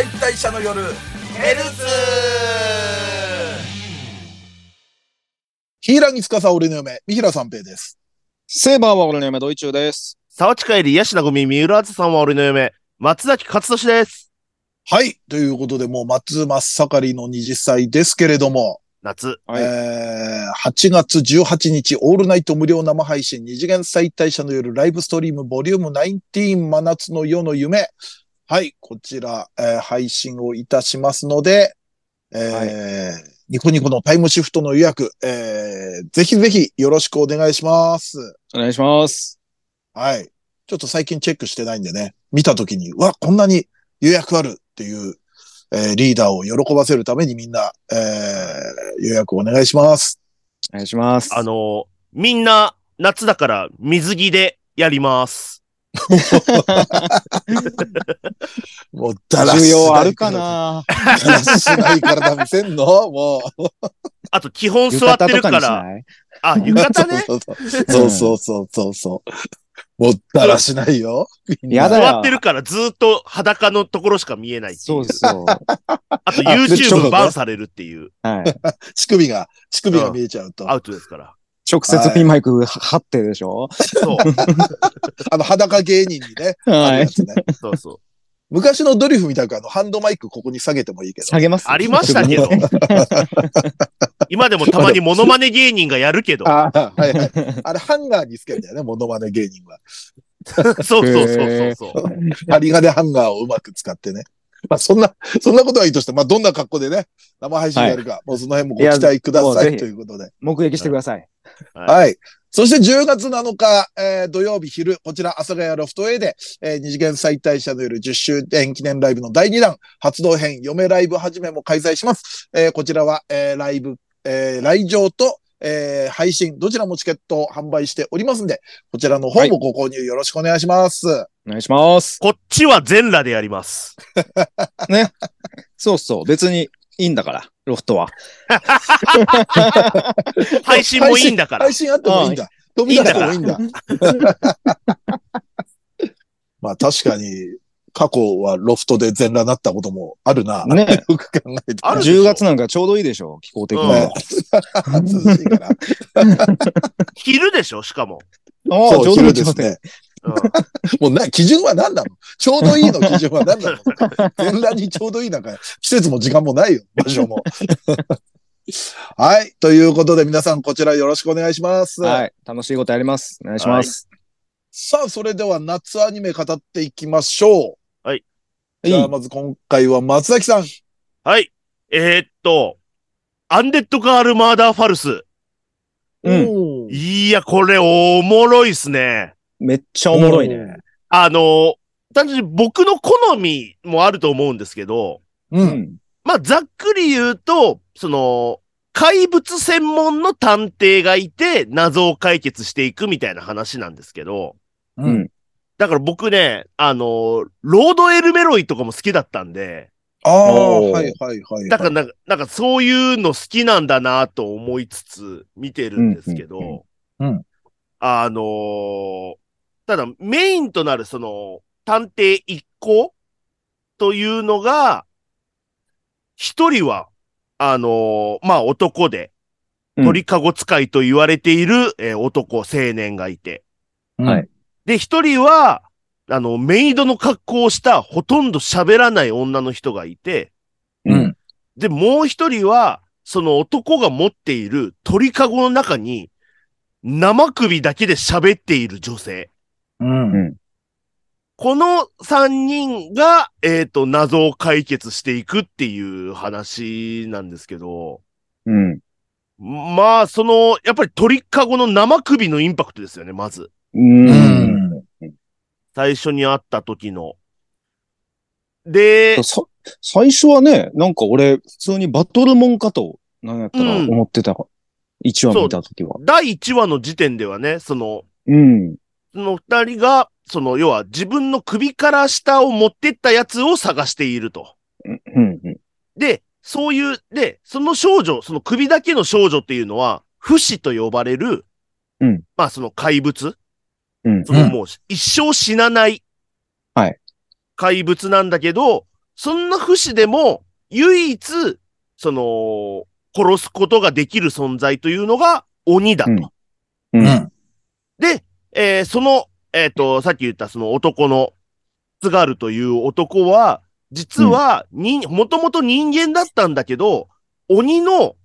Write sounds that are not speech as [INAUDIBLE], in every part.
解体者の夜ヘルツヒーラギ司俺の嫁、三平三平です。セーバーは俺の嫁、ドイチューです。沢地帰り、ヤシナゴミ、三浦敦さんは俺の嫁、松崎勝利です。はい。ということで、もう松真っ盛りの20歳ですけれども、夏。はいえー、8月18日、オールナイト無料生配信、二次元再退者の夜ライブストリームボリューム19真夏の夜の夢。はい。こちら、えー配信をいたしますので、えーニコニコのタイムシフトの予約、えー、ぜひぜひよろしくお願いします。お願いします。はい。ちょっと最近チェックしてないんでね、見たときに、うわ、こんなに予約あるっていう、えーリーダーを喜ばせるためにみんな、えー予約お願いします。お願いします。あのーみんな、夏だから水着でやります。[LAUGHS] もう、だらし需要あるかな？だらしない体見せんの？もう。あと、基本座ってるから、あ、浴衣ね？そうそうそうそうそう。もう、だらしないよ。座ってるからずーっと裸のところしか見えないっていそうそう。あと、YouTube とバンされるっていう、はい。[LAUGHS] 乳首が、乳首が見えちゃうと。アウトですから。直接ピンマイク貼ってでしょ？そう、[LAUGHS] あの、裸芸人にね。あはいるや。つねそうそう。昔のドリフみたくあの、ハンドマイクここに下げてもいいけど。下げますありましたけど。[LAUGHS] 今でもたまにモノマネ芸人がやるけど。ああ、はいはい。あれ、ハンガーにつけるんだよね、モノマネ芸人は。[LAUGHS] そうそうそうそうそう。針金ハンガーをうまく使ってね。まあ、そんな、そんなことはいいとして、まあ、どんな格好でね、生配信やるか、もうその辺もご期待くださいということで。目撃してください。はい。そして10月7日、えー土曜日昼、こちら、阿佐ヶ谷ロフト A で、えー二次元再退者の夜10周年記念ライブの第2弾、発動編、嫁ライブはじめも開催します。えーこちらは、えーライブ、えー来場と、えー配信、どちらもチケットを販売しておりますんで、こちらの方もご購入よろしくお願いします。お願いします。こっちは全裸でやります。[LAUGHS] ね。そうそう。別にいいんだから、ロフトは。[LAUGHS] 配信もいいんだから配。信あってもいいんだ。飛び出してもいいんだ。[LAUGHS] まあ確かに、過去はロフトで全裸なったこともあるな。ね。[LAUGHS] よく考えてあるでしょ10月なんかちょうどいいでしょ気候的にうんは。涼しいから。昼でしょしかも。ああ、そう、ちょうどいい昼ですね。うんもうな、基準は何なの？ちょうどいいの基準は何なの？[LAUGHS] 全裸にちょうどいいなんか、季節も時間もないよ、場所も。[LAUGHS] はい。ということで皆さんこちらよろしくお願いします。はい。楽しいことやります。お願いします。さあ、それでは夏アニメ語っていきましょう。はい。じゃあ、いい。まず今回は松崎さん。はい。えーっと、アンデッドガールマーダーファルス。うんいや、これおもろいっすね。めっちゃおもろいね。あの、単純に僕の好みもあると思うんですけど、う。うんん。まあ、ざっくり言うと、その、怪物専門の探偵がいて、謎を解決していくみたいな話なんですけど、う。うんん。だから僕ね、あの、ロードエルメロイとかも好きだったんで、ああ、はいはいはい。だからなんか、なんかそういうの好きなんだなと思いつつ見てるんですけど、うんうんうんあのーただメインとなるその探偵一行というのが、一人は、あのーまあ男で、うん鳥かご使いと言われている、えー男、青年がいて、はい。で、一人は、あの、メイドの格好をしたほとんど喋らない女の人がいて、うん。で、もう一人は、その男が持っている鳥かごの中に、生首だけで喋っている女性。うん。うん。この三人が、えっ、と、謎を解決していくっていう話なんですけど、うん。まあ、その、やっぱり鳥かごの生首のインパクトですよね、まず。うん。最初に会った時の。で、さ最初はね、なんか俺、普通にバトルモンかと、なんやったらうん思ってた。一話見たときは。第1話の時点ではね、その、うん。その二人が、その、要は自分の首から下を持ってったやつを探していると。で、そういう、で、その少女、その首だけの少女っていうのは、不死と呼ばれる、うん。まあその怪物、うん。そのもう一生死なない、はい。怪物なんだけど、そんな不死でも、唯一、その、殺すことができる存在というのが鬼だと。うん。ううんん。で、えーその、えっ、と、さっき言ったその男の、津軽という男は、実は、に、もともと人間だったんだけど、鬼の、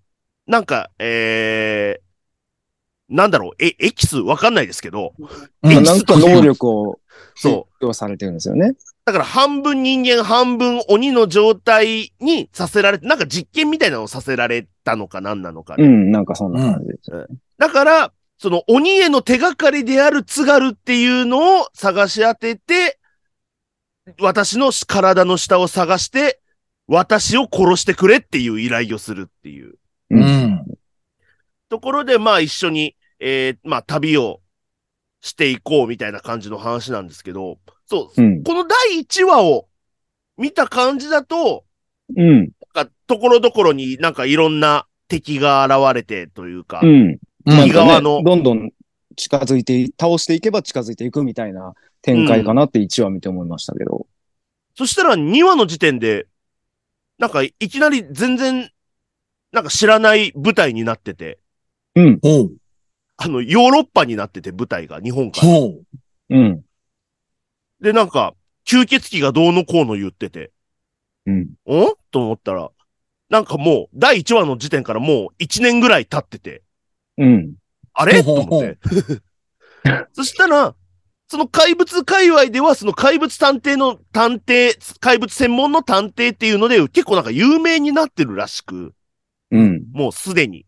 なんか、えー、なんだろう、え、エキスわかんないですけど、うんまあなんか能力をそう。要されてるんですよね。だから半分人間、半分鬼の状態にさせられて、なんか実験みたいなのをさせられたのか何なのか、ねうん、なんかそんな感じです。だから、その鬼への手がかりである津軽っていうのを探し当てて、私の体の下を探して、私を殺してくれっていう依頼をするっていうう。ん。ところで、まあ一緒に、えーまあ旅をしていこうみたいな感じの話なんですけど、そう、うん。この第1話を見た感じだと、うん。ところどころになんかいろんな敵が現れてというか、うん。うん右側のなんかねどんどん近づいて、倒していけば近づいていくみたいな展開かなって1話見て思いましたけど。そしたら2話の時点で、なんかいきなり全然、なんか知らない舞台になってて、うん。ほう。あの、ヨーロッパになってて舞台が日本から。ほう。うん。で、なんか、吸血鬼がどうのこうの言ってて、うん。んと思ったら、なんかもう、第1話の時点からもう1年ぐらい経ってて、うん。あれ？と思って。[LAUGHS] そしたら、その怪物界隈では、その怪物探偵の探偵、怪物専門の探偵っていうので、結構なんか有名になってるらしく、うん。もうすでに。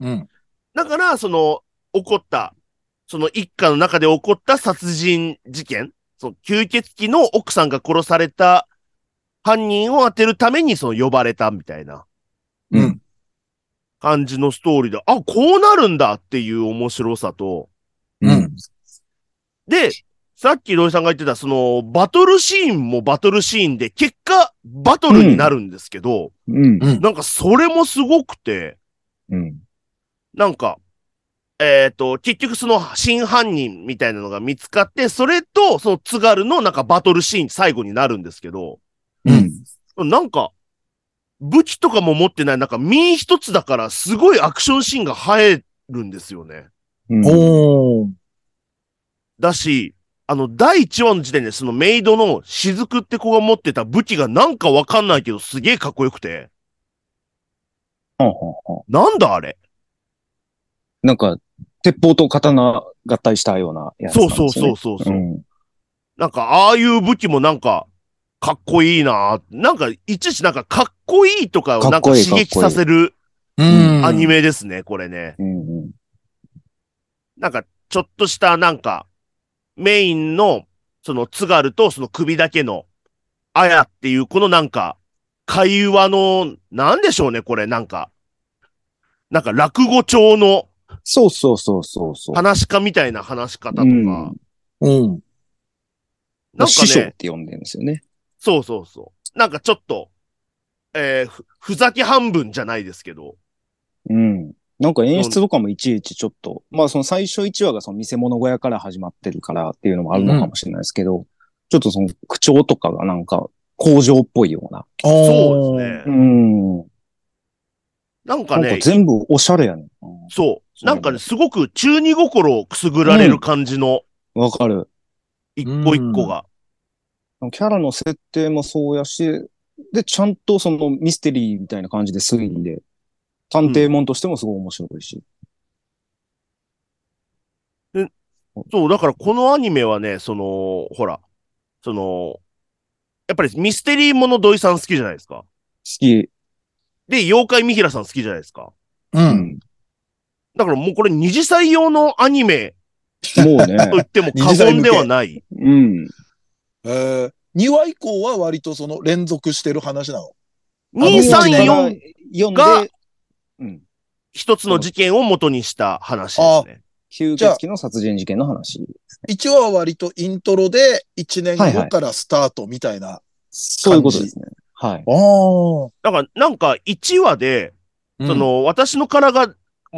うん。だから、その、起こった、その一家の中で起こった殺人事件、その吸血鬼の奥さんが殺された犯人を当てるためにその呼ばれたみたいなうん。感じのストーリーで、あ、こうなるんだっていう面白さと、うん。で、さっき土井さんが言ってた、その、バトルシーンもバトルシーンで、結果、バトルになるんですけど、うん。うん。なんかそれもすごくて、うん。なんか、えっ、と、結局その真犯人みたいなのが見つかって、それとその津軽のなんかバトルシーン最後になるんですけど、うん。なんか、武器とかも持ってない、なんか身一つだからすごいアクションシーンが映えるんですよね。うん。おー。だし、あの、第1話の時点でそのメイドの雫って子が持ってた武器がなんかわかんないけどすげえかっこよくて、ほんほんほんなんだあれなんか、鉄砲と刀合体したようなやつそうそう。そうそうそう。うん。なんか、ああいう武器もなんか、かっこいいななんか、いちいちなんか、かっこいいとかをなんか刺激させるうん。アニ。メですね、これね。なんか、ちょっとしたなんか、メインの、その津軽とその首だけの、あやっていう、このなんか、会話の、なんでしょうね、これ、なんか。なんか、落語調のそうそうそうそうそう。話し家みたいな話し方とか、うんうん。なんか師匠っね、て呼んでるんですよね。そうそうそう。なんかちょっと、えーふ、ふざけ半分じゃないですけど、うん。なんか演出とかもいちいちちょっと、まあその最初1話がその見せ物小屋から始まってるからっていうのもあるのかもしれないですけど、ちょっとその口調とかがなんか工場っぽいような。そうですね。うん。なんかねなんか、全部おしゃれやねん。そう。なんかね、すごく中二心をくすぐられる感じのわかる。一個一個が。キャラの設定もそうやし、で、ちゃんとそのミステリーみたいな感じで推理で、探偵もんとしてもすごい面白いし。そう、だからこのアニメはね、その、ほら、その、やっぱりミステリーもの土井さん好きじゃないですか。好き。で、妖怪みひらさん好きじゃないですか。う。うんん。だからもうこれ二次祭用のアニメもうね。と言っても過言ではない。うん。えー、2話以降は割とその連続してる話なの？2、3、4、4がで、うん。一つの事件を元にした話ですね。吸血鬼の殺人事件の話。1話は割とイントロで1年はいはい後からスタートみたいな。そういうことですね。はい。ああ。だから、なんか1話で、うんそ、の、私の体が、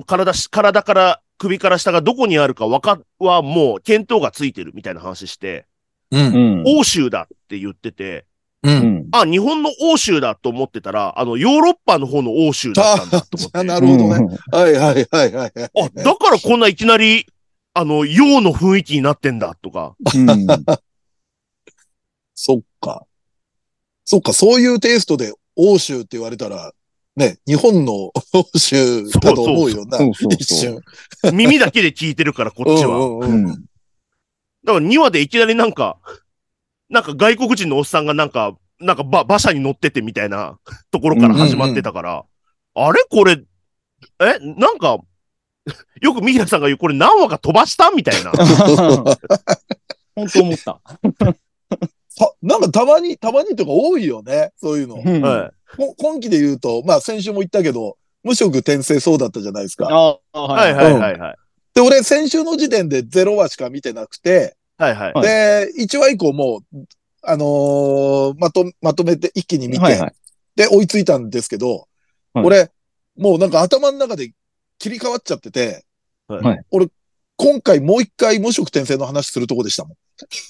体し、体から、首から下がどこにあるかわか、はもう見当がついてるみたいな話して、う。うんん。欧州だって言ってて、う。うんん。あ、日本の欧州だと思ってたら、あの、ヨーロッパの方の欧州だったんだと思って。あなるほどね。はいはいはいはいはい。あ、だからこんないきなり、あの、洋の雰囲気になってんだとか。うん。うんそっか。そっか、そういうテイストで欧州って言われたら、ね、日本の欧州かと思うよな。そうそう一そう。瞬。耳だけで聞いてるから、こっちは。うんうんううんん。だから2話でいきなりなんか、なんか外国人のおっさんがなんか、なんか馬馬車に乗っててみたいなところから始まってたから、あれ？これ、え？なんか、よく三平さんが言う、これ何話か飛ばした？みたいな。[LAUGHS] 本当思った。[LAUGHS] さなんかたまに、たまにとか多いよね。そういうの。うんはこ今期で言うと、まあ先週も言ったけど、無職転生そうだったじゃないですか。ああ、い。ははいい。はいはいはい。で、俺先週の時点で0話しか見てなくて、はいはい。はいで、1話以降もう、あのーまと、まとめて一気に見て、はいはい。で、追いついたんですけど、はい俺、もうなんか頭の中で切り替わっちゃってて、はい俺、今回もう一回無職転生の話するとこでしたもん。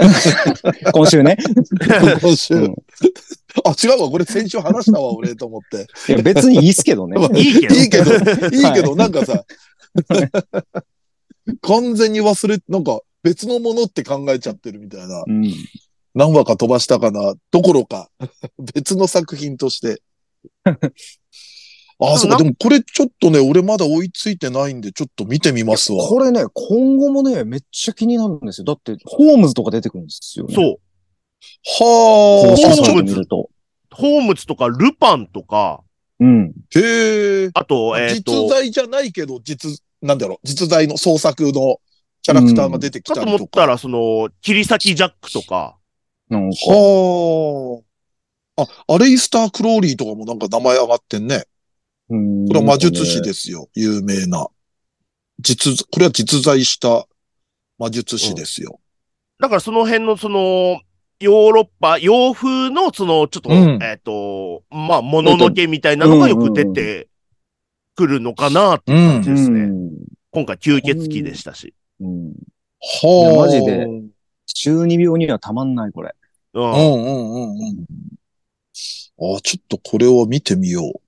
[LAUGHS] 今週ね。[LAUGHS] 今週。うんあ、違うわ。これ先週話したわ、俺、と思って。いや、別にいいっすけどね。[LAUGHS] いいけど。いいけど、いいけど、はいなんかさ、完全に忘れ、なんか別のものって考えちゃってるみたいな。うん。何話か飛ばしたかな、どころか、[LAUGHS] 別の作品として。[LAUGHS] あ、そうか、でもこれちょっとね、俺まだ追いついてないんで、ちょっと見てみますわ。これね、今後もね、めっちゃ気になるんですよ。だって、ホームズとか出てくるんですよね。う。そう。は公式サイホームズ。ホームズとかルパンとか、うん。あ。へえ。あと、えっ、実と、在じゃないけど、実、なんだろう、実在の創作のキャラクターが出てきたりとか。思ったら、その、切り裂きジャックとか、なんか、はあ。あ、アレイスター・クローリーとかもなんか名前上がってんね。うんこれは魔術師ですよ。有名な。実、これは実在した魔術師ですよ。だからその辺のその、ヨーロッパ、洋風のその、ちょっと、うんえっ、と、まあ、もののけみたいなのがよく出てくるのかなってうん。じですねうん今回吸血鬼でしたし。うん。はあ。マジで中二病にはたまんない、これ。うん。うんうんうんうん。あ、ちょっとこれを見てみよう。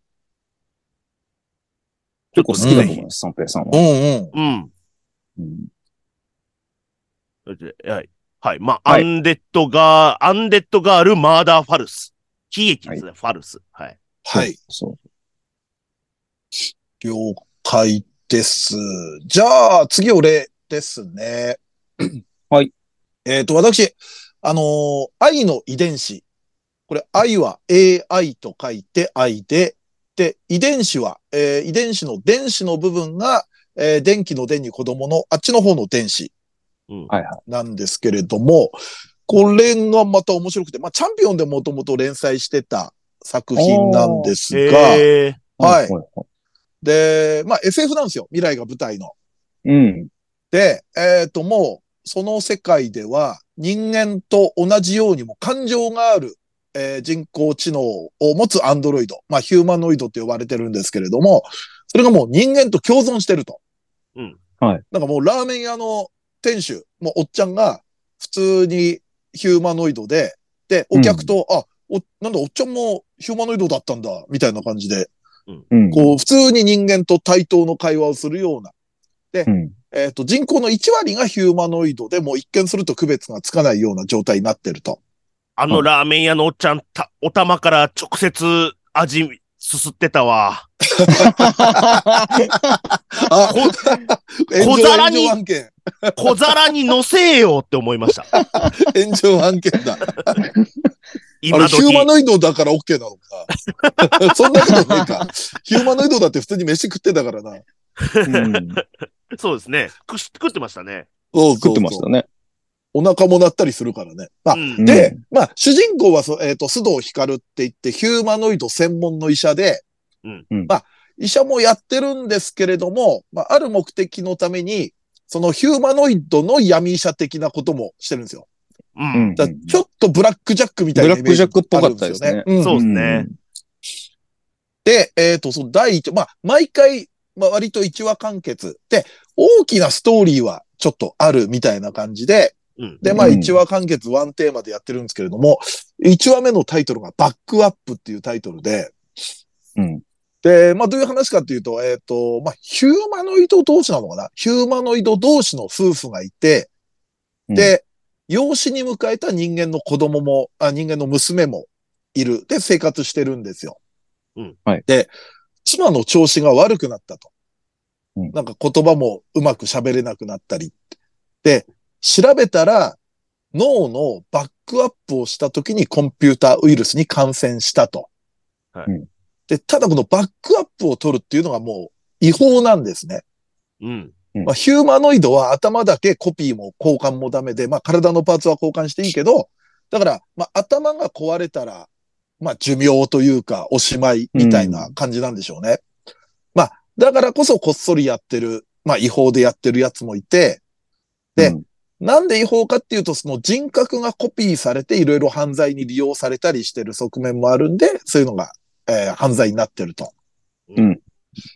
結構好きだと思います、三平さんは。うんうん。うん。うんはい。はい。まあ、はいアンデッドガー、アンデッドガール、マーダーファルス。喜劇ですね、ファルス。はい。はい。そう。了解です。じゃあ、次俺ですね。[CLEARS THROAT] はい。えっ、と、私、あのー愛の遺伝子。これ、愛は AI と書いて愛で、で、遺伝子は、えー遺伝子の電子の部分が、えー電気の電に子供のあっちの方の電子なんですけれども、これがまた面白くて、まあ、チャンピオンでもともと連載してた作品なんですが、はい。で、まあ SF なんですよ。未来が舞台の。うん。で、えっ、と、もう、その世界では人間と同じようにも感情がある、えー人工知能を持つアンドロイド。まあ、ヒューマノイドって呼ばれてるんですけれども、それがもう人間と共存してると。うん。はい。なんかもうラーメン屋の店主、もうおっちゃんが普通にヒューマノイドで、で、お客と、あ、お、なんだ、おっちゃんもヒューマノイドだったんだ、みたいな感じで、うん。こう、普通に人間と対等の会話をするような、うん。えっ、と、人口の1割がヒューマノイドでもう一見すると区別がつかないような状態になってると。あのラーメン屋のおっちゃん、た、お玉から直接味すすってたわ。[LAUGHS] [LAUGHS] 小皿に。小皿に乗せよって思いました。[LAUGHS] 炎上案件だ。あ今れ、ヒュー時。マノイドだから OK なのか。そんなことないか。ヒューマノイドだって普通に飯食ってたからな。うんそうですね。食ってましたね。そう食ってましたね。お腹も鳴ったりするからね。あうん。で、まあ、主人公はそ、えっ、と、須藤光って言って、ヒューマノイド専門の医者で、うんうんまあ、医者もやってるんですけれども、まあ、ある目的のために、そのヒューマノイドの闇医者的なこともしてるんですよ。ううんちょっとブラックジャックみたいなイメージブラックジャックっぽかったですねうんそうですね。で、えっ、と、その第一、まあ、毎回、まあ、割と一話完結。で、大きなストーリーはちょっとあるみたいな感じで、うん。で、まあうん1話完結ワンテーマでやってるんですけれども、1話目のタイトルがバックアップっていうタイトルで、うん。で、まあどういう話かっていうと、えっ、と、まあヒューマノイド同士なのかな？ヒューマノイド同士の夫婦がいて、で、養子に迎えた人間の子供も、あ人間の娘もいる。で、生活してるんですよ。うんはいで、妻の調子が悪くなったと。うんなんか言葉もうまく喋れなくなったり。で、調べたら、脳のバックアップをした時にコンピューターウイルスに感染したと。はいうんで、ただこのバックアップを取るっていうのがもう違法なんですね。うん。まあ、ヒューマノイドは頭だけコピーも交換もダメで、まあ、体のパーツは交換していいけど、だから、まあ、頭が壊れたら、まあ、寿命というか、おしまいみたいな感じなんでしょうね。まあ、だからこそこっそりやってる、まあ、違法でやってるやつもいて、でうんなんで違法かっていうと、その人格がコピーされていろいろ犯罪に利用されたりしてる側面もあるんで、そういうのが、えー犯罪になってると。うん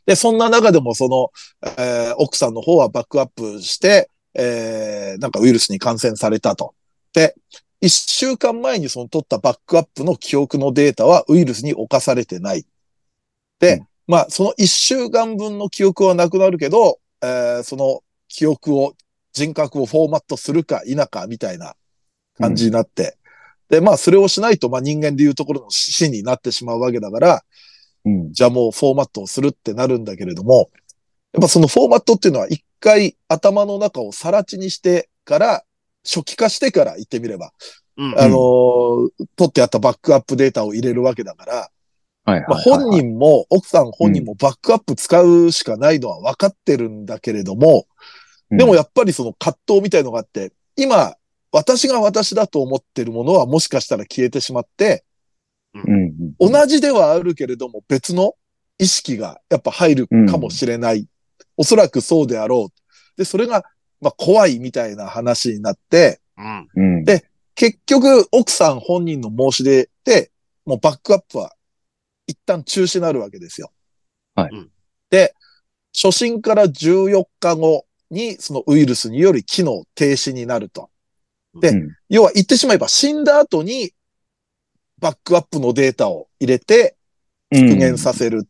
で、そんな中でもその、えー奥さんの方はバックアップして、えーなんかウイルスに感染されたと。で、一週間前にその取ったバックアップの記憶のデータはウイルスに侵されてない。で、うんまあ、その一週間分の記憶はなくなるけど、えーその記憶を、人格をフォーマットするか否かみたいな感じになって。で、まあ、それをしないと、まあ、人間でいうところの死になってしまうわけだから、うん。じゃあもうフォーマットをするってなるんだけれども、やっぱそのフォーマットっていうのは一回頭の中をさら地にしてから、初期化してから言ってみれば、うん。あのー取ってあったバックアップデータを入れるわけだから、はいはいはい。まあ、本人も、奥さん本人もバックアップ使うしかないのは分かってるんだけれども、うんでもやっぱりその葛藤みたいのがあって、今、私が私だと思ってるものはもしかしたら消えてしまって。同じではあるけれども別の意識がやっぱ入るかもしれない。おそらくそうであろう。で、それが、まあ怖いみたいな話になって。で結局奥さん本人の申し出で、もうバックアップは一旦中止になるわけですよ。はいうんで、初診から14日後にそのウイルスにより機能停止になると。でうん要は言ってしまえば死んだ後にバックアップのデータを入れて復元させるっ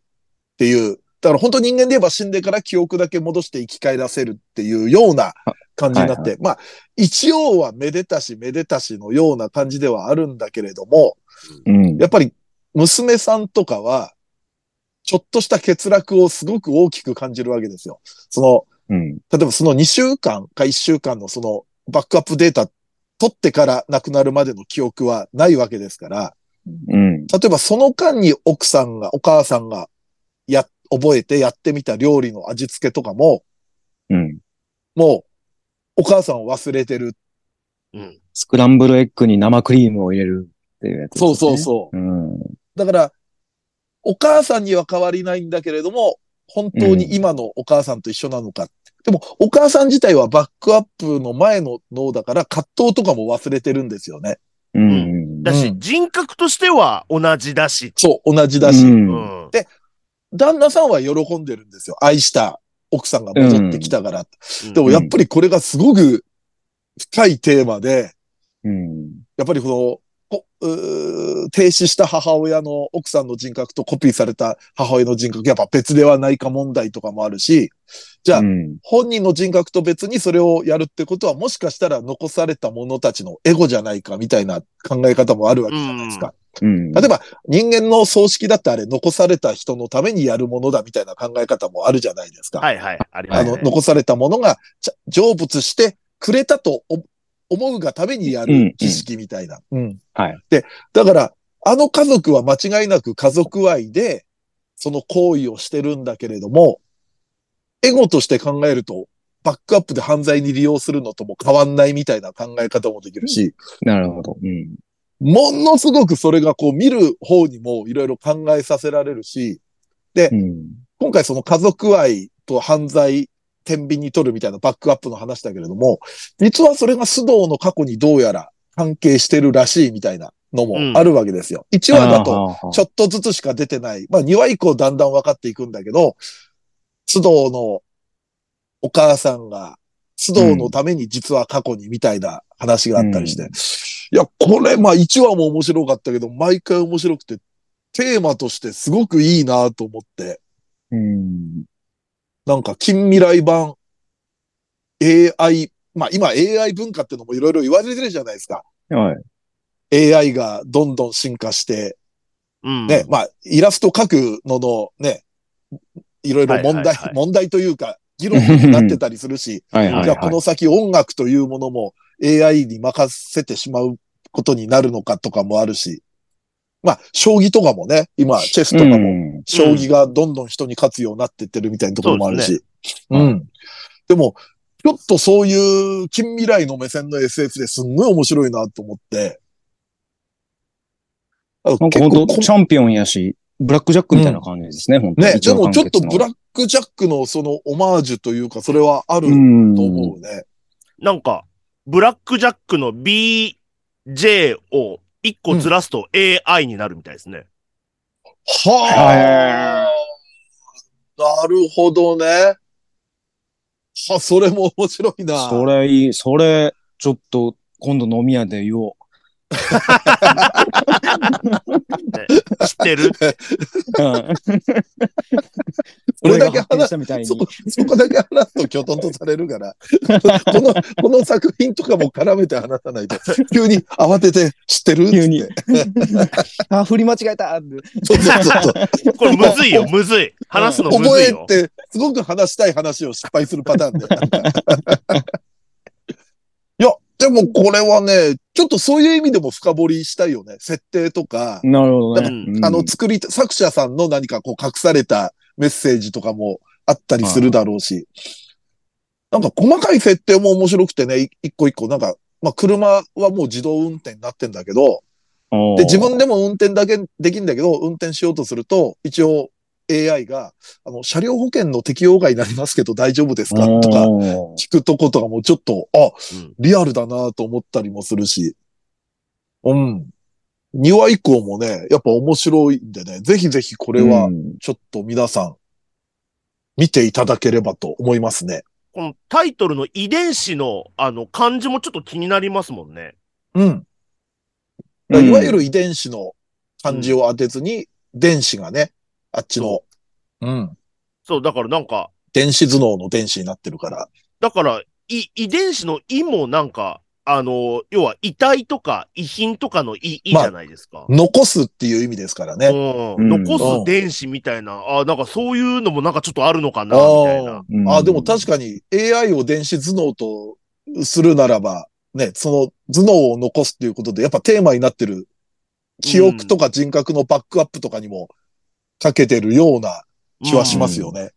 ていう、だから本当人間で言えば死んでから記憶だけ戻して生き返らせるっていうような感じになって、はまあ、一応はめでたしめでたしのような感じではあるんだけれども、うん。やっぱり娘さんとかは、ちょっとした欠落をすごく大きく感じるわけですよ。その、うん。例えばその2週間か1週間のそのバックアップデータ取ってから亡くなるまでの記憶はないわけですから、うん。例えばその間に奥さんが、お母さんがや、覚えてやってみた料理の味付けとかも、うん。もう、お母さんを忘れてる。うん。スクランブルエッグに生クリームを入れるっていうやつ。そうそうそう。うん。だから、お母さんには変わりないんだけれども、本当に今のお母さんと一緒なのか。でも、お母さん自体はバックアップの前の脳だから、葛藤とかも忘れてるんですよね。うん。だし、うん人格としては同じだし。そう、同じだし。う。うんん。旦那さんは喜んでるんですよ。愛した奥さんが戻ってきたから。うんでもやっぱりこれがすごく深いテーマで、うん。やっぱりこの、こうー停止した母親の奥さんの人格とコピーされた母親の人格、やっぱ別ではないか問題とかもあるし、じゃあ、うん。本人の人格と別にそれをやるってことは、もしかしたら残された者たちのエゴじゃないかみたいな考え方もあるわけじゃないですか。うん。例えば、人間の葬式だってあれ、残された人のためにやるものだみたいな考え方もあるじゃないですか。はいはい。ありますねあの、残されたものが成仏してくれたとお思うがためにやる儀式みたいな。うん。はい。で、だから、あの家族は間違いなく家族愛で、その行為をしてるんだけれども、エゴとして考えると、バックアップで犯罪に利用するのとも変わんないみたいな考え方もできるし、なるほど。うん。ものすごくそれがこう見る方にもいろいろ考えさせられるし、うん。今回その家族愛と犯罪、天秤に取るみたいなバックアップの話だけれども、実はそれが須藤の過去にどうやら関係してるらしいみたいなのもあるわけですよ。1話だととちょっとずつしか出てない。まあ2話以降だんだん分かっていくんだけど、須藤のお母さんが須藤のために実は過去にみたいな話があったりして。いや、これ、まあ1話も面白かったけど、毎回面白くて、テーマとしてすごくいいなと思って、うん。なんか近未来版 AI、まあ今 AI 文化ってのもいろいろ言われてるじゃないですか。はい。AI がどんどん進化して、うん。ね、まあイラスト描くののね、いろいろ問題、はいはいはい [LAUGHS] 問題というか、議論になってたりするし、[LAUGHS] はいはいじゃあこの先音楽というものも AI に任せてしまうことになるのかとかもあるし、まあ、将棋とかもね、今、チェスとかも、も。将棋がどんどん人に勝つようになってってるみたいなところもあるし。そうですうん。でも、ちょっとそういう近未来の目線の SF ですんごい面白いなと思って。あのなんか本当こチャンピオンやし、ブラックジャックみたいな感じですね、本当ね、でもちょっとブラッックジャックのそのオマージュというか、それはあるとうん。思うね。なんか、ブラックジャックの BJ を一個ずらすと AI になるみたいですね。はあ。なるほどね。は、それも面白いな。それいい、それ、ちょっと、今度飲み屋で言おう。知ってる？それだけ俺が発見話したみたいにそ。こ、そこだけ話すときょとんとされるから、この、この作品とかも絡めて話さないと、急に慌てて知ってる急につって [LAUGHS] あ、振り間違えたそうそうそう。これむずいよ、むずい。話すのむ覚ずいよ。えて、すごく話したい話を失敗するパターンで。でもこれはね、ちょっとそういう意味でも深掘りしたいよね。設定とか、なるほどね。うん。あの、作り、作者さんの何かこう隠されたメッセージとかもあったりするだろうし、なんか細かい設定も面白くてね、い一個一個、なんか、まあ車はもう自動運転になってんだけど、うんで、自分でも運転だけできんだけど、運転しようとすると、一応 AI が、あの、車両保険の適用外になりますけど大丈夫ですか？とかうん聞くとことかもちょっと、あ、うんリアルだなと思ったりもするし。うん。2話以降もね、やっぱ面白いんでね、ぜひぜひこれはうんちょっと皆さん見ていただければと思いますね。このタイトルの遺伝子の、あの、漢字もちょっと気になりますもんね。うん。うんいわゆる遺伝子の漢字を当てずに、電子がね、あっちの、うん。そう、だからなんか、電子頭脳の電子になってるから。だから、い、遺伝子の意もなんか、あの、要は遺体とか遺品とかの意、意じまあゃないですか。残すっていう意味ですからね。うん、うん残す電子みたいな、あなんかそういうのもなんかちょっとあるのかな、みたいな。あうんああ、でも確かに AI を電子頭脳とするならば、ね、その頭脳を残すっていうことで、やっぱテーマになってる記憶とか人格のバックアップとかにもかけてるような気はしますよね。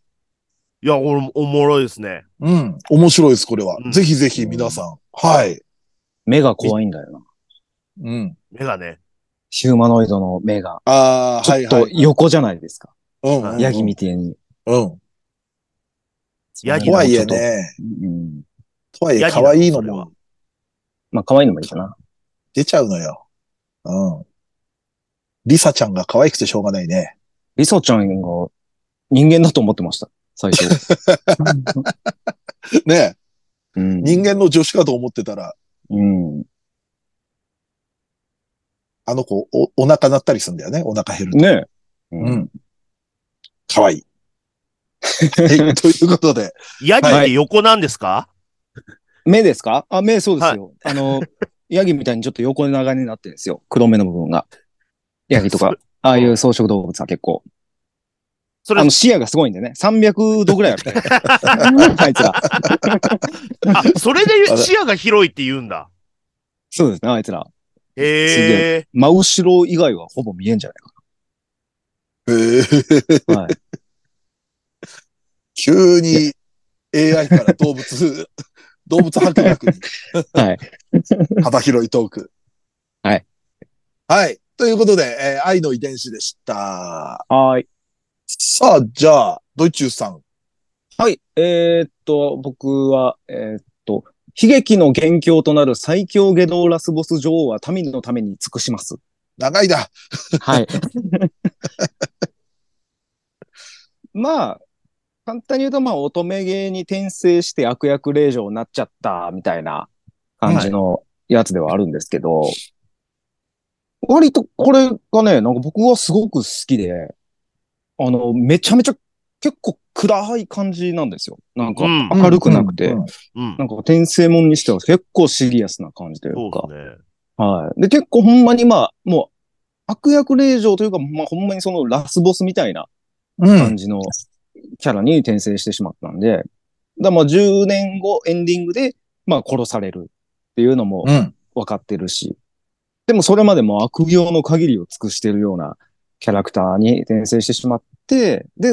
いや、俺もおもろいですね。うん。面白いです、これは。うんぜひぜひ皆さん。はい。目が怖いんだよな。うん。目がね。ヒューマノイドの目が。ああ、ちょっとはいはい。横じゃないですか。うんうんうん。ヤギみてえに。うん。ヤギとはいえ。ね、うん。とはいえヤギなの可愛いのそれはもまあ、可愛いのもいいかな。出ちゃうのよ。うん。リサちゃんが可愛くてしょうがないね。リサちゃんが人間だと思ってました。最初。[LAUGHS] ねうん。人間の女子かと思ってたら、うん。あの子、お、お腹鳴ったりするんだよね。お腹減ると。ねえ。う。ん。かわいい。[LAUGHS] はい。ということで、ヤギって横なんですか、目ですか？あ、目そうですよ。あの、ヤギみたいにちょっと横長になってるんですよ。黒目の部分が。ヤギとか、ああいう草食動物は結構。それあの、視野がすごいんでね。300度ぐらいある。[LAUGHS] あいつら。あ、それで視野が広いって言うんだ。そうですね、あいつら。へえ。真後ろ以外はほぼ見えんじゃないえー、かな。はい。急に AI から動物、[LAUGHS] 動物博学にはい。[LAUGHS] 幅広いトーク。はい。はい。ということで、えー愛の遺伝子でした。はーい。さあ、じゃあ、ドイチューさん。はい。えーっと、僕は、えーっと、悲劇の元凶となる最強下道ラスボス女王は民のために尽くします。長いだ。はい。[LAUGHS] まあ、簡単に言うと、まあ、乙女芸に転生して悪役令嬢になっちゃった、みたいな感じのやつではあるんですけど、割とこれがね、なんか僕はすごく好きで、あの、めちゃめちゃ結構暗い感じなんですよ。なんかうん明るくなくて、うんうんうん。なんか転生もんにしては結構シリアスな感じというかそう、ですね。はい。で、結構ほんまにまあ、もう悪役令嬢というか、まあほんまにそのラスボスみたいなうん感じのキャラに転生してしまったんで、だからまあ10年後エンディングで、まあ殺されるっていうのもうん。分かってるし、でもそれまでも悪行の限りを尽くしてるようなキャラクターに転生してしまって、で、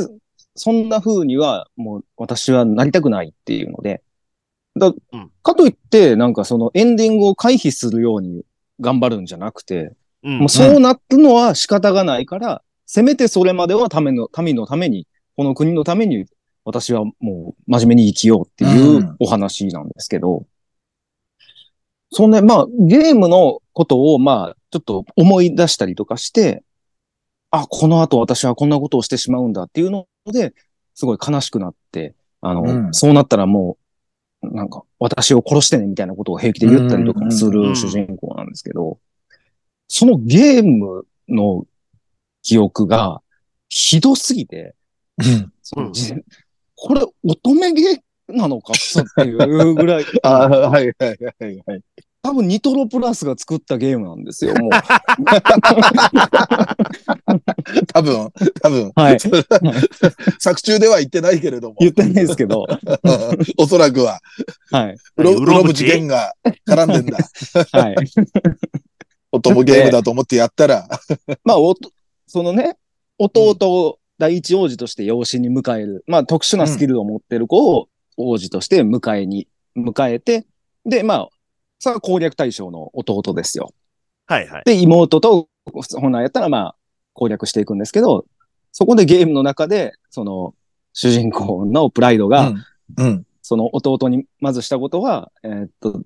そんな風にはもう私はなりたくないっていうので、だうん。かといって、なんかそのエンディングを回避するように頑張るんじゃなくて、うん。もうそうなったのは仕方がないから、せめてそれまではための、民のために、この国のために、私はもう真面目に生きようっていううん。お話なんですけど、そんで、まあ、ゲームのことを、まあ、ちょっと思い出したりとかして、あ、この後私はこんなことをしてしまうんだっていうので、すごい悲しくなって、あの、うん。そうなったらもう、なんか、私を殺してねみたいなことを平気で言ったりとかもする主人公なんですけど、そのゲームの記憶がひどすぎて、うん。[LAUGHS] これ乙女ゲーなのかっていうぐらい、[LAUGHS] あはいはいはいはい。多分ニトロプラスが作ったゲームなんですよ、もう。[LAUGHS] 多分、多分。はい。[LAUGHS] 作中では言ってないけれども、言ってないですけど、おそらくは、はい。うろうろぶちゲンが絡んでんだ。はい。お供ゲームだと思ってやったら、まあ、おとそのね、弟を第一王子として養子に迎える、まあ特殊なスキルを持ってる子を王子として迎えに、迎えて、で、まあ、さあ攻略対象の弟ですよ。はいはい。で、妹と、本来やったらまあ攻略していくんですけど、そこでゲームの中で、その、主人公のプライドが、うん。うん。その弟にまずしたことは、えーっと、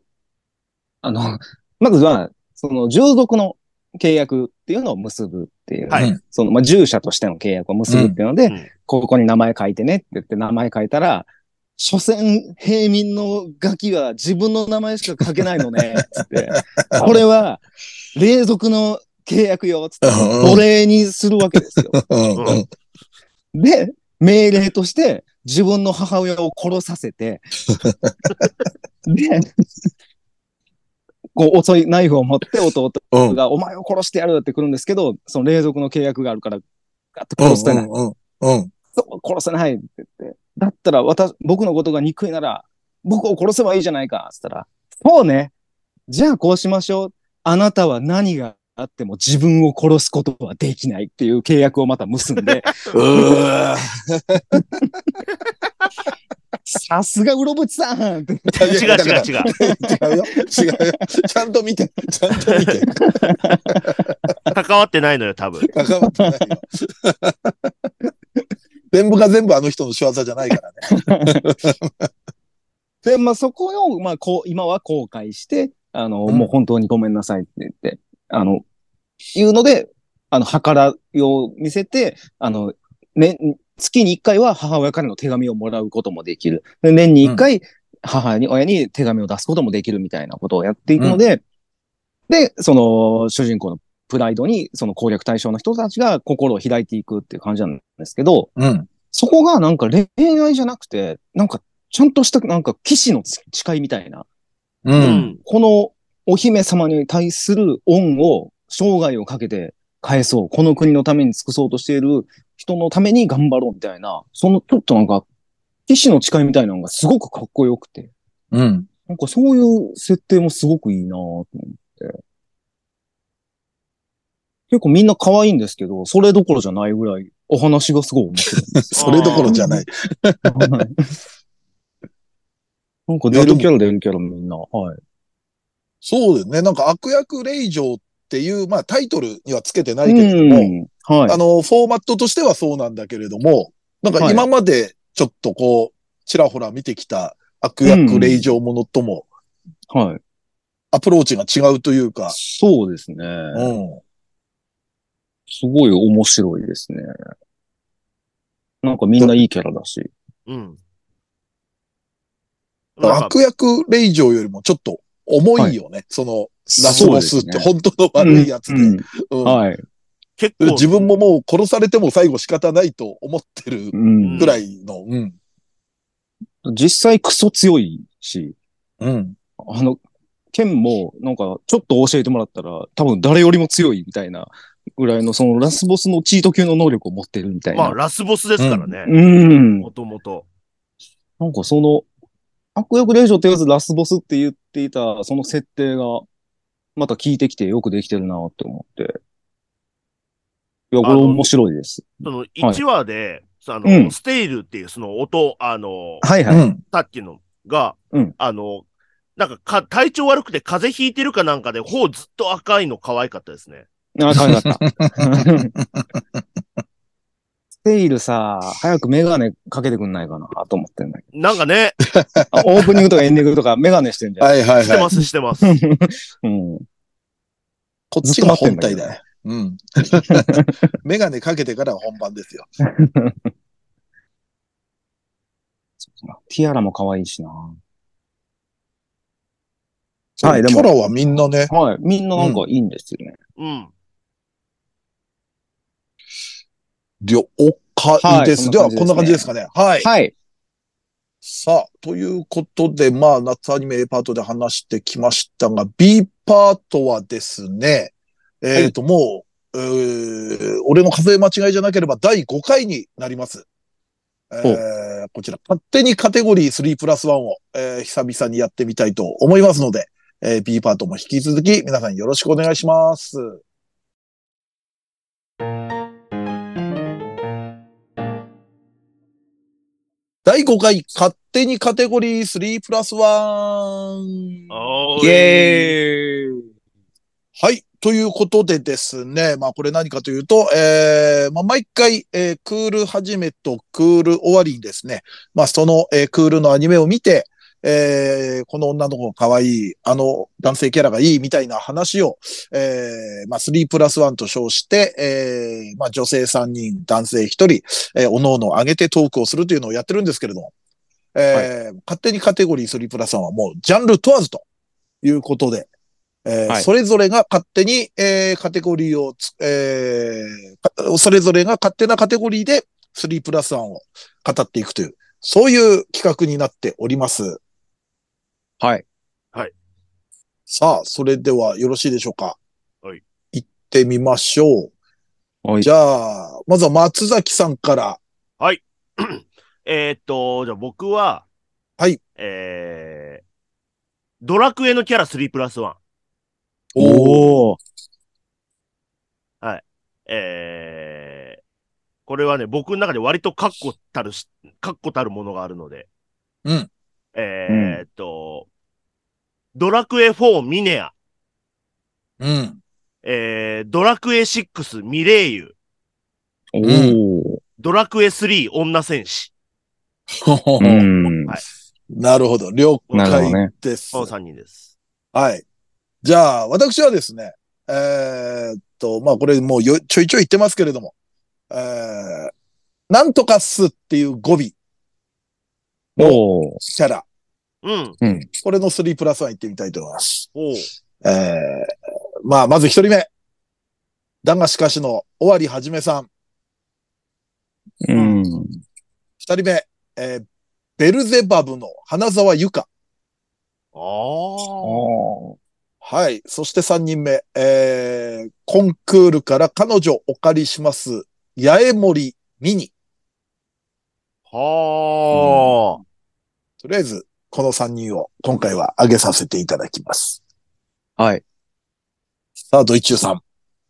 あの、[LAUGHS] まずは、その従属の契約っていうのを結ぶっていう、はいうんその、まあ、従者としての契約を結ぶっていうので、うんここに名前書いてねって言って名前書いたら、所詮平民のガキは自分の名前しか書けないのね、[LAUGHS] つって。これは、霊族の契約よ、つって。うん奴隷にするわけですよ。で、命令として自分の母親を殺させて、[LAUGHS] で、こう、遅いナイフを持って弟うん。が、お前を殺してやるって来るんですけど、その霊族の契約があるから、ガッと殺してない。殺せないって言って。だったら、私、僕のことが憎いなら、僕を殺せばいいじゃないか、つったら、そうね。じゃあこうしましょう。あなたは何があっても自分を殺すことはできないっていう契約をまた結んで、[LAUGHS] うーさすがうろぶちさんって。違う違う違う。違うよ。違うよ。ちゃんと見て。ちゃんと見て。[LAUGHS] 関わってないのよ、多分。関わってないよ。全部が全部あの人の仕業じゃないからね。[LAUGHS] で、まあそこを、まあこう、今は後悔して、あの、うんもう本当にごめんなさいって言って、あの、いうので、あの、計らいを見せて、あの、ね、月に一回は母親からの手紙をもらうこともできる。で年に一回、母に、親に手紙を出すこともできるみたいなことをやっていくので、で、その、主人公のプライドに、その攻略対象の人たちが心を開いていくっていう感じなんですけど、うん。そこがなんか恋愛じゃなくて、なんかちゃんとしたなんか騎士の誓いみたいな、う。うんん。このお姫様に対する恩を生涯をかけて返そう。この国のために尽くそうとしている人のために頑張ろうみたいな、そのちょっとなんか騎士の誓いみたいなのがすごくかっこよくて、うん。なんかそういう設定もすごくいいなぁと思って。結構みんな可愛いんですけど、それどころじゃないぐらいお話がすごい面白い。[LAUGHS] それどころじゃない。[LAUGHS] なんか出るキャラ出るキャラみんな。はい。そうですね。なんか悪役令嬢っていう、まあタイトルにはつけてないけれども、うん。はい。あの、フォーマットとしてはそうなんだけれども、なんか今までちょっとこう、ちらほら見てきた悪役令嬢ものともはい。アプローチが違うというか、そうですね。うん。すごい面白いですね。なんかみんないいキャラだし。うん。なんか悪役レイジョーよりもちょっと重いよね。その、ラスボスってそう本当の悪いやつで。うんうんはい。結構、自分ももう殺されても最後仕方ないと思ってるうんぐらいの。うん。実際クソ強いし、うん。あの、剣も、なんか、ちょっと教えてもらったら、多分誰よりも強いみたいなぐらいの、そのラスボスのチート級の能力を持ってるみたいな。まあ、ラスボスですからね。うん。もともと。なんかその、悪役令嬢ってやつラスボスって言っていた、その設定が、また効いてきてよくできてるなって思って。いや、これ面白いです。その1話で、あの、うんステイルっていうその音、あの、はいはい。うん。さっきのが、うんあの、なんかか体調悪くて風邪ひいてるかなんかで、頬ずっと赤いの可愛かったですね。あ、可愛かった。[LAUGHS] ステイルさ、早くメガネかけてくんないかなと思ってんだけなんかね、オープニングとかエンディングとかメガネしてんじゃん。はいはいはい。してます、してます。[LAUGHS] うん。こっちが本体だよ。うん。[LAUGHS] メガネかけてから本番ですよ。ティアラも可愛いしな。キはいでもャラはみんなね。はい。みんななんかいいんですよね。うん。了解です。はいでは、こんな感じですかね。はい。はい。さあ、ということで、まあ、夏アニメ A パートで話してきましたが、B パートはですね、えっ、と、もう、えー俺の数え間違いじゃなければ第5回になります。えーほこちら、勝手にカテゴリー3プラス1を、えー久々にやってみたいと思いますので、えー B パートも引き続き皆さんよろしくお願いします。第5回、勝手にカテゴリー3プラス1。おイェーイ。はい。ということでですね、まあこれ何かというと、えー、まあ毎回、えークール始めとクール終わりにですね、まあその、えークールのアニメを見て、えーこの女の子が可愛い、あの男性キャラがいいみたいな話を、えー、まあ3プラス1と称して、えー、まあ女性3人、男性1人、えー、おのおの上げてトークをするというのをやってるんですけれども、えー勝手にカテゴリー3プラス1はもうジャンル問わずということで、えーはいそれぞれが勝手に、えーカテゴリーをつ、えーかそれぞれが勝手なカテゴリーで3プラス1を語っていくという、そういう企画になっております。はい。さあ、それではよろしいでしょうか？はい。行ってみましょう。はいじゃあ、まずは松崎さんから。[CLEARS THROAT] えーっと、じゃあ僕は、はい。えー、ドラクエのキャラ3プラス1。おー。えー、これはね、僕の中で割と確固たるし、確固たるものがあるので。うん。えーっと、ドラクエ4ミネア、うん。えー、ドラクエ6ミレイユ、おー。ドラクエ3女戦士。うん。はいなるほど。了解。です。この3人です。はい。じゃあ、私はですね、えーっと、まあ、これもうよちょいちょい言ってますけれども、えー、なんとかっすっていう語尾、おー。キャラ、うん。うん。これの3プラス1行ってみたいと思います。おう。えー、まあ、まず一人目。だがしかしの尾張はじめさん。うん。二人目、えー、ベルゼバブの花沢ゆか。あー。おー。はい。そして三人目、えー、コンクールから彼女お借りします。八重森ミニ。はとりあえず、この三人を今回は挙げさせていただきます。はい。さあ、ドイチューさん。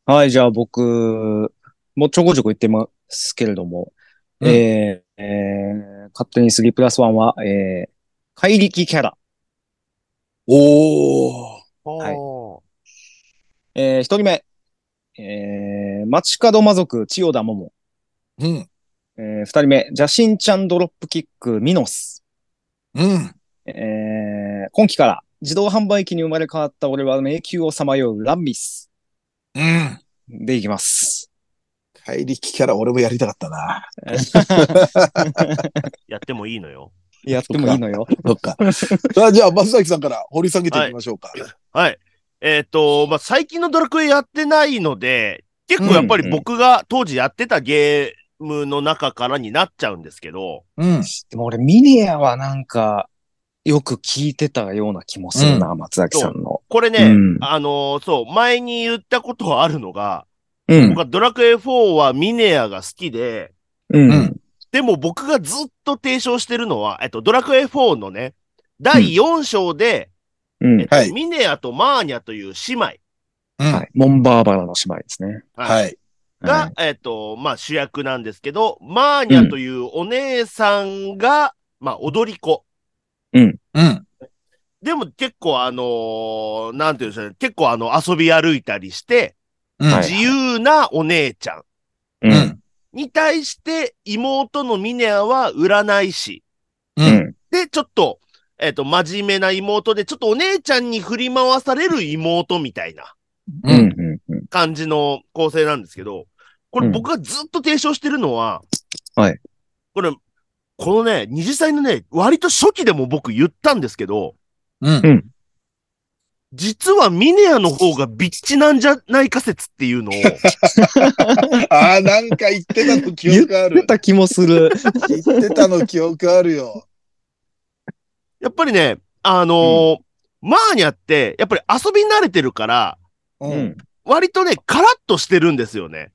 はい、じゃあ僕、もうちょこちょこ言ってますけれども、うんえー、えー、勝手に3プラス1は、えー、怪力キャラ。おー。あ。はいはえー、一人目、えー、街角魔族、千代田桃。うん。えー、二人目、邪神ちゃんドロップキック、ミノス。うん。えー、今期から自動販売機に生まれ変わった俺は迷宮をさまようランミス。うん。でいきます。怪力キャラ俺もやりたかったな。やってもいいのよ。やってもいいのよ。そっか。さあ、じゃあ、松崎さんから掘り下げていきましょうか。はい。えっ、と、まあ、最近のドラクエやってないので、結構やっぱり僕が当時やってたゲームの中からになっちゃうんですけど、うん。でも俺、ミネアはなんか、よく聞いてたような気もするな、松崎さんの。これね、うんあのーそう、前に言ったことはあるのが、うん僕。はドラクエ4はミネアが好きで、うん。うんでも僕がずっと提唱してるのは、えっと、ドラクエ4のね、第4章で、うんえっとはいミネアとマーニャという姉妹うん。はい。モンバーバラの姉妹ですね。はい。が、えっと、まあ、主役なんですけど、マーニャというお姉さんが、まあ、踊り子。うん。でも結構あのーなんていうんでしょうね、結構あの、遊び歩いたりして、うん。はい自由なお姉ちゃんう。うんん。に対して、妹のミネアは占い師。う。うんん。で、ちょっと、えっ、と、真面目な妹で、ちょっとお姉ちゃんに振り回される妹みたいなうん。うん。うん。感じの構成なんですけど、これうん僕がずっと提唱してるのは、はい。これ、このね、二次祭のね、割と初期でも僕言ったんですけど、うん。実はミネアの方がビッチなんじゃないか説っていうのを、[LAUGHS] ああ、なんか言ってたの記言憶ある。ってた気もする。言ってたの記憶あるよ。やっぱりね、あのーマーニャって、やっぱり遊び慣れてるから、う。うんん。割とね、カラッとしてるんですよね。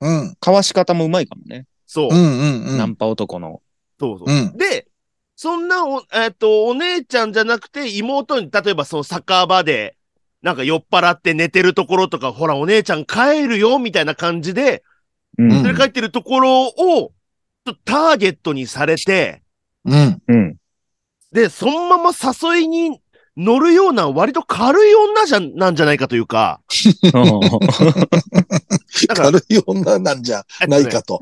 うん。かわし方もうまいかもね。そう。うん。うん。うん。ナンパ男の。そうそう。うんで、そんなお、えっ、と、お姉ちゃんじゃなくて、妹に、例えばその酒場で、なんか酔っ払って寝てるところとか、ほら、お姉ちゃん帰るよ、みたいな感じで、ううん連れ帰ってるところを、ターゲットにされて、うん。うん。で、そのまま誘いに乗るような割と軽い女じゃ、なんじゃないかというか、[LAUGHS] だから、軽い女なんじゃないかと。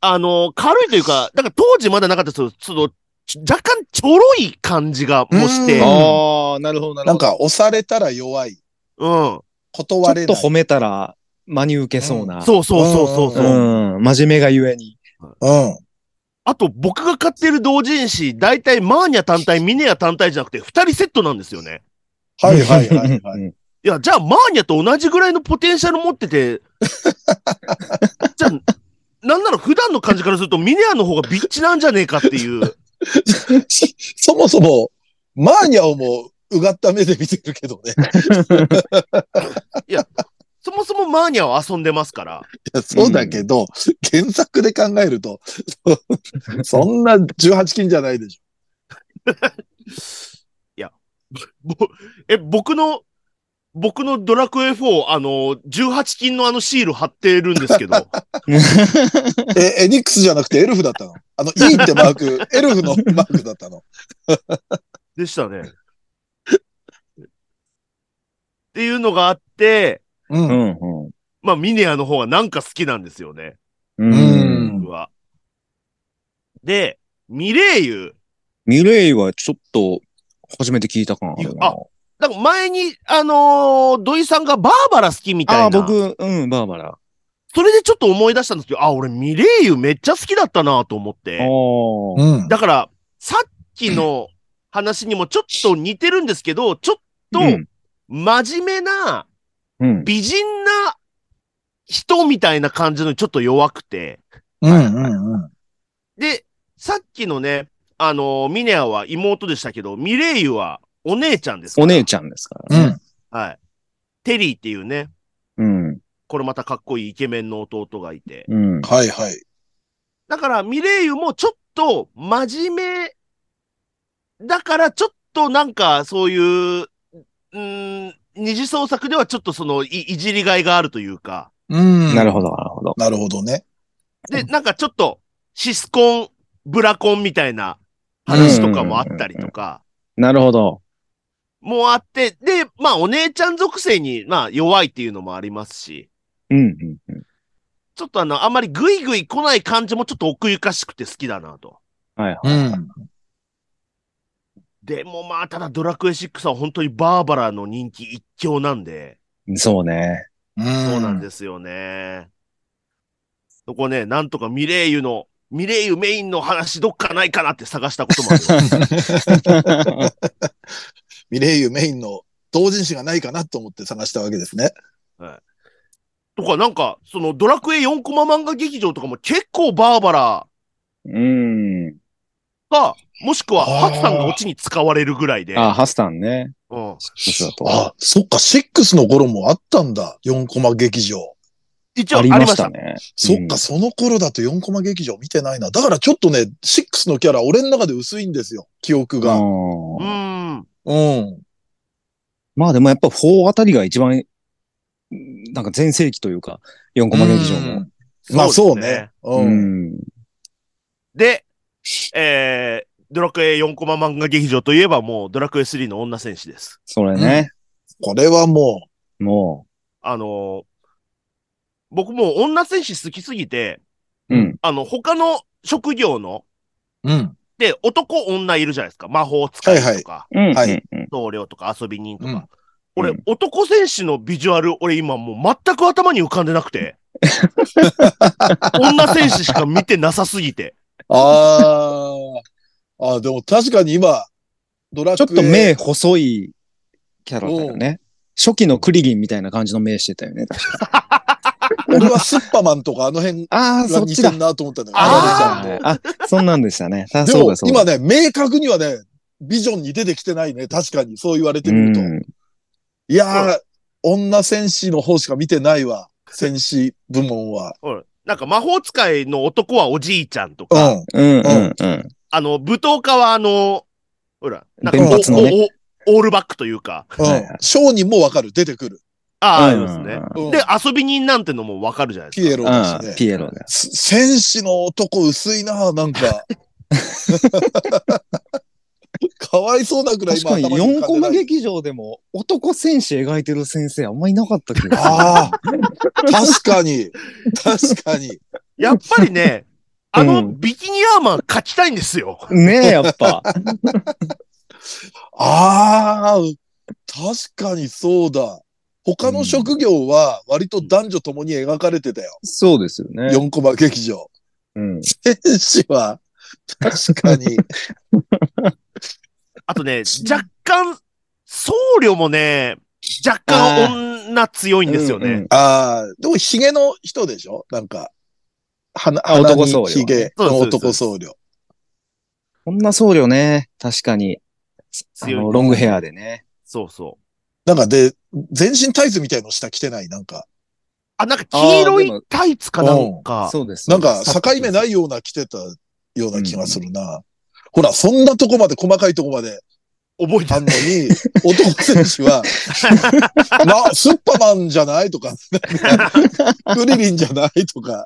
あの、軽いというか、だから当時まだなかったですその、ちょ若干ちょろい感じがもして、うんああ、なるほど、なるほど。なんか、押されたら弱い。うん。断れ。ちょっと褒めたら真に受けそうな。そうそうそうそうそう。うん。真面目がゆえに。うん。あと、僕が買ってる同人誌、大体マーニャ単体、ミネア単体じゃなくて、二人セットなんですよね。はいはいはいはい。い。いや、じゃあ、マーニャと同じぐらいのポテンシャル持ってて、[LAUGHS] なんなら普段の感じからすると、ミネアの方がビッチなんじゃねえかっていう。[LAUGHS] そもそも、マーニャをもうがった目で見てるけどね。そもそもマーニャは遊んでますから。いやそうだけど、原作で考えると、そんな18金じゃないでし [LAUGHS] ぼえ、僕の、僕のドラクエ4、あの、18金のあのシール貼ってるんですけど、ょ。[LAUGHS] え、エニックスじゃなくてエルフだったの？あの、E ってマーク、[LAUGHS] エルフのマークだったの？[LAUGHS] でしたね。っていうのがあって、う。うんん。うん。まあ、ミネアの方がなんか好きなんですよね。うん。うん僕は。で、ミレイユ。ミレイはちょっと初めて聞いた感あるな。あだから前に、あのー土井さんがバーバラ好きみたいな。ああ、僕、うん、バーバラ。それでちょっと思い出したんですけど、あ、俺ミレイユめっちゃ好きだったなと思って。あうん。だから、さっきの話にもちょっと似てるんですけど、ちょっとうん真面目な、うん。美人な人みたいな感じのにちょっと弱くて。うん。うん。うん。で、さっきのね、あのーミネアは妹でしたけど、ミレイユはお姉ちゃんですからお姉ちゃんですからね。うん。はい。テリーっていうね、うん。これまたかっこいいイケメンの弟がいて。うん。はいはい。だから、ミレイユもちょっと真面目、だからちょっとなんかそういう、うーん、二次創作ではちょっとそのいいじりがいがあるというか、うん。なるほど、なるほど。なるほどね。で、なんかちょっとシスコン、ブラコンみたいな話とかもあったりとか、なるほど。もあって、で、まあお姉ちゃん属性に、まあ弱いっていうのもありますし、うん、うん、うん。ちょっとあの、あんまりグイグイ来ない感じもちょっと奥ゆかしくて好きだなと。はい、うはい。ん。でもまあ、ただドラクエ6は本当にバーバラの人気一強なんで、そうね。そそうなんですよね。そこね、なんとかミレイユの、ミレイユメインの話どっかないかなって探したこともあるよ。[LAUGHS] ミレイユメインの同人誌がないかなと思って探したわけですね。とか、なんか、そのドラクエ4コマ漫画劇場とかも結構バーバラうん。か、もしくはハツさんがオチに使われるぐらいで。あ、ハスタンね。うん。あ、そっか、6の頃もあったんだ。4コマ劇場。一応ありました。ね。そっか、その頃だと4コマ劇場見てないな。だからちょっとね、6のキャラ、俺の中で薄いんですよ。記憶うが。うん。ん。うん。まあでもやっぱ4あたりが一番、なんか全盛期というか、4コマ劇場も。うんまあそうね。ううん。ん。で、えー、ドラクエ4コマ漫画劇場といえばもうドラクエ3の女戦士です。それね。これはももあのー僕もう女戦士好きすぎて、う。うん。あの、他の職業の、う、うん。で、男女いるじゃないですか。魔法使いとか、うん。はいうんうん僧侶とか遊び人とか。うん俺、うん男戦士のビジュアル、俺今もう全く頭に浮かんでなくて。[LAUGHS] 女戦士しか見てなさすぎて。ああ。ああ、でも確かに今、ドラクエ。ちょっと目細いキャラだよね。初期のクリリンみたいな感じの目してたよね。確か [LAUGHS] 俺はスッパマンとかあの辺 [LAUGHS] ああ、がそっちだ似てん。なと思ったんだよ。あーアラレちゃんと。あ、そんなんでしたね。あでもそうだそうだ。今ね、明確にはね、ビジョンに出てきてないね。確かに、そう言われてみると。うんいやー、女戦士の方しか見てないわ。戦士部門は。ほらなんか魔法使いの男はおじいちゃんとうか、ん。うんうんうん。あの、舞踏家はあの、ほら、なんか弁髪のねおおおオールバックというか、うんはいはい。商人もわかる。出てくる。ああ、あうんりますね。うんで、遊び人なんてのもわかるじゃないですか。ピエロだしね。ピエロだよ。す戦士の男薄いな、なんか。[LAUGHS] かわいそうなくらい確かに今頭に浮4コマ劇場でも男戦士描いてる先生あんまいなかった気がああ、確かに。確かに。やっぱりね、[LAUGHS] あのうんビキニアーマン描きたいんですよ。ねえ、やっぱ。[LAUGHS] ああ、確かにそうだ。他の職業は割と男女ともに描かれてたよ。そうですよね。4コマ劇場。うん。戦士は、確かに。[LAUGHS] あとね、若干、僧侶もね、若干女強いんですよね。うんうんああ、でもヒゲの人でしょ？なんか。鼻、あ男僧侶はねヒゲの男僧侶。こんな僧侶ね。確かに。あ強いの、ロングヘアでね。そうそう。なんかで、全身タイツみたいの下着てないなんか。あ、なんか黄色いタイツかなんか。そうです。なんか境目ないいような着てたような気がするな。ほら、そんなとこまで、細かいとこまで覚えてあんのに、男選手は、[LAUGHS] な、スッパマンじゃないとか、[LAUGHS] クリリンじゃないとか。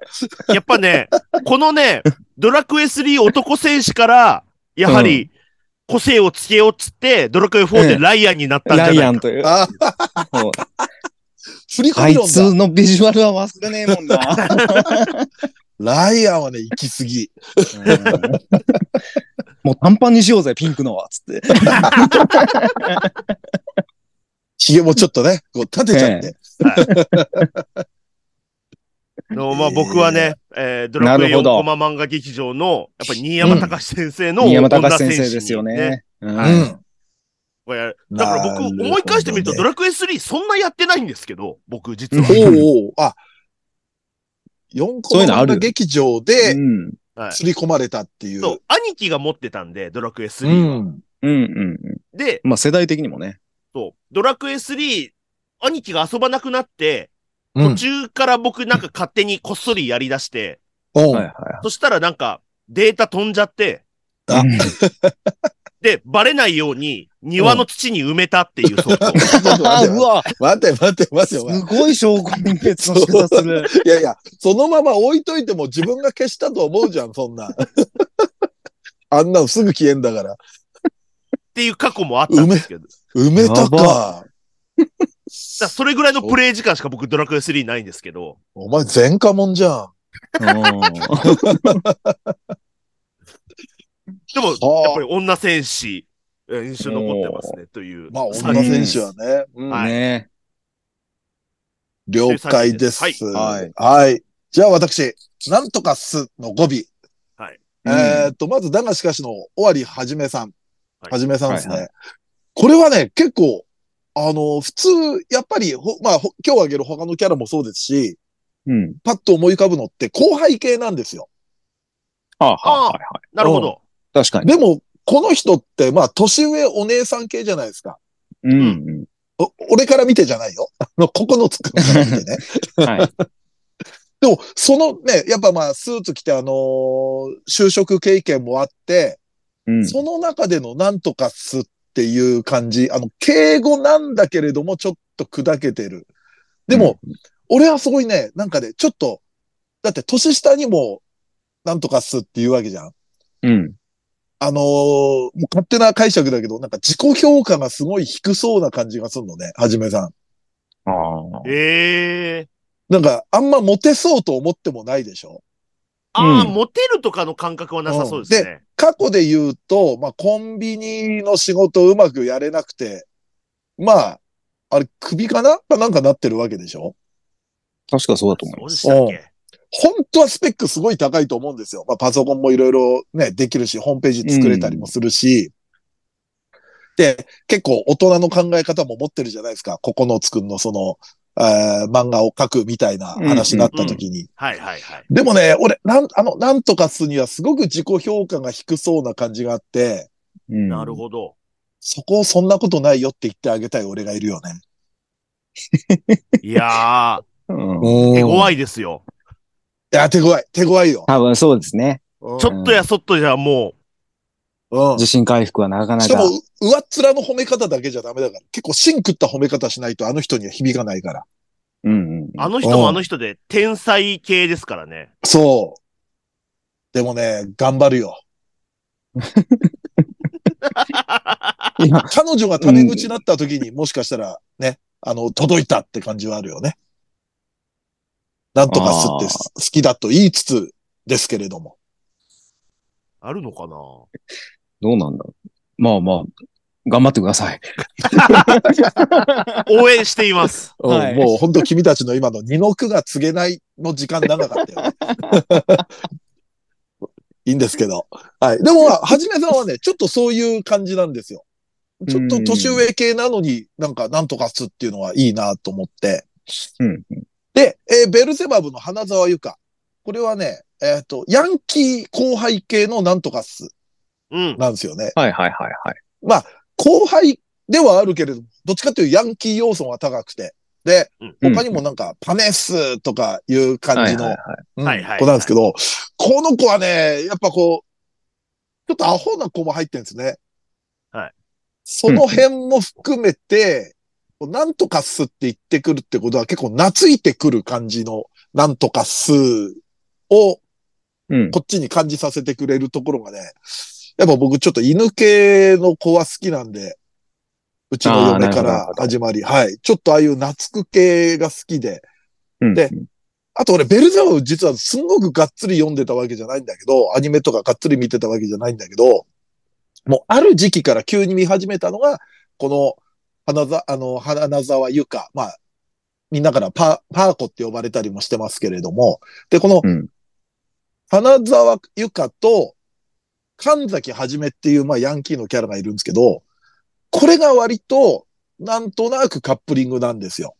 やっぱね、このね、ドラクエ3男戦士から、やはり、個性をつけようっつって、ドラクエ4でライアンになったんじゃないか。ライアンという。あ、[LAUGHS] 振り込あいみ論だ。つのビジュアルは忘れねえもんな。[LAUGHS] ライアンはね、行き過ぎ。うんもう短パンにしようぜ、ピンクのは。つって。[LAUGHS] 髭もちょっとね、こう立てちゃって。のまあ僕はね、えードラクエ4なるほどコマ漫画劇場の、やっぱり新山隆先生の新山隆先生ですよね。うんはいだから僕、思い返してみると、ドラクエ3そんなやってないんですけど、僕実は。おうおうあ、4個そういうのあるの劇場でうん。はい刷り込まれたっていう。そう、兄貴が持ってたんで、ドラクエ3は。うん。うん。で、まあ世代的にもね。そう、ドラクエ3、兄貴が遊ばなくなって、うん途中から僕なんか勝手にこっそりやり出して、おうはいはそしたらなんかデータ飛んじゃって、あい。[LAUGHS] で、バレないように庭の土に埋めたっていうソフト。あ、うわ、待て待て待てす待て。ごい証拠隠滅の仕方する。いやいや、そのまま置いといても自分が消したと思うじゃん、そんな。[LAUGHS] あんなのすぐ消えんだから。っていう過去もあったんですけど。埋めたやか。らそれぐらいのプレイ時間しか僕ドラクエ3ないんですけど、お前前科者じゃん。でも、はあやっぱり女戦士、えー印象に残ってますね、という。まあ、三女人選手はね。うんはいね了解です。はいはいはい。じゃあ私、なんとかすの語尾。はい。えーっと、まず、だがしかしの終わりはじめさん。はじめさんですね。はいはこれはね、結構、あの、普通、やっぱり、ほまあ、ほ今日挙げる他のキャラもそうですし、うん。パッと思い浮かぶのって後輩系なんですよ。ああ、はいはいはい。なるほど。確かに。でも、この人って、まあ、年上お姉さん系じゃないですか。うんうん。お俺から見てじゃないよ。あの、ここのつくから見てね。[LAUGHS] はい。[LAUGHS] でも、そのね、やっぱまあ、スーツ着てあのー就職経験もあって、うん。その中でのなんとかすっていう感じ、あの、敬語なんだけれども、ちょっと砕けてる。でも、俺はすごいね、なんかね、ちょっと、だって年下にも、なんとかすって言うわけじゃん。うん。あのーもう勝手な解釈だけど、なんか自己評価がすごい低そうな感じがするのね、はじめさん。ああ。ええなんか、あんまモテそうと思ってもないでしょ？ああ、うんモテるとかの感覚はなさそうですね。過去で言うと、まあ、コンビニの仕事をうまくやれなくて、まあ、あれ、首かな？かなんかなってるわけでしょ？確かそうだと思いそうます。でしたっけ？本当はスペックすごい高いと思うんですよ。まあ、パソコンもいろいろね、できるし、ホームページ作れたりもするし、で、結構大人の考え方も持ってるじゃないですか。ここのつくんのその、えー漫画を描くみたいな話になった時に。はいはいはい。でもね、俺、なん、あの、なんとかすにはすごく自己評価が低そうな感じがあって、うんなるほど。そこをそんなことないよって言ってあげたい俺がいるよね。いやうん。ー、手強い。いですよ。いや、手強い。手強いよ。多分そうですね。うんちょっとやそっとじゃもうん。自信回復はなかなかしかも。、う上っ面の褒め方だけじゃダメだから。結構芯食った褒め方しないとあの人には響かないから。うんうんう、あの人もあの人で天才系ですからね。そう。でもね、頑張るよ。[LAUGHS] 彼女がタメ口になった時に、もしかしたらね、あの、届いたって感じはあるよね。なんとかすってあ好きだと言いつつですけれども。あるのかな？どうなんだろう。まあまあ、頑張ってください。[LAUGHS] 応援しています。うんはいもう本当君たちの今の二の句が告げないの時間長かったよね。[LAUGHS] いいんですけど。はい。でも、はじめさんはね、ちょっとそういう感じなんですよ。ちょっと年上系なのになんかなんとかすっていうのはいいなと思って。うん。で、えーベルゼバブの花沢ゆか。これはね、えっ、と、ヤンキー後輩系のなんとかっすうん。なんですよね。はいはいはいはい。まあ、後輩ではあるけれども、どっちかというとヤンキー要素が高くて。で、うん他にもなんか、パネスとかいう感じの、子なんですけど、この子はね、やっぱこう、ちょっとアホな子も入ってるんですね。はい。その辺も含めて、なんとかすって言ってくるってことは結構懐いてくる感じのなんとかすをうん。こっちに感じさせてくれるところがね、やっぱ僕ちょっと犬系の子は好きなんで、うちの嫁から始まり、はい。ちょっとああいう懐く系が好きで、うん。であと俺、ベルゼバブ実はすんごくがっつり読んでたわけじゃないんだけど、アニメとかがっつり見てたわけじゃないんだけど、もうある時期から急に見始めたのが、この、花ざ、あの、花沢ゆか、まあ、みんなからパ、パーコって呼ばれたりもしてますけれども、で、このうん、花沢ゆかと、神崎はじめっていう、まあ、ヤンキーのキャラがいるんですけど、これが割と、なんとなくカップリングなんですよ。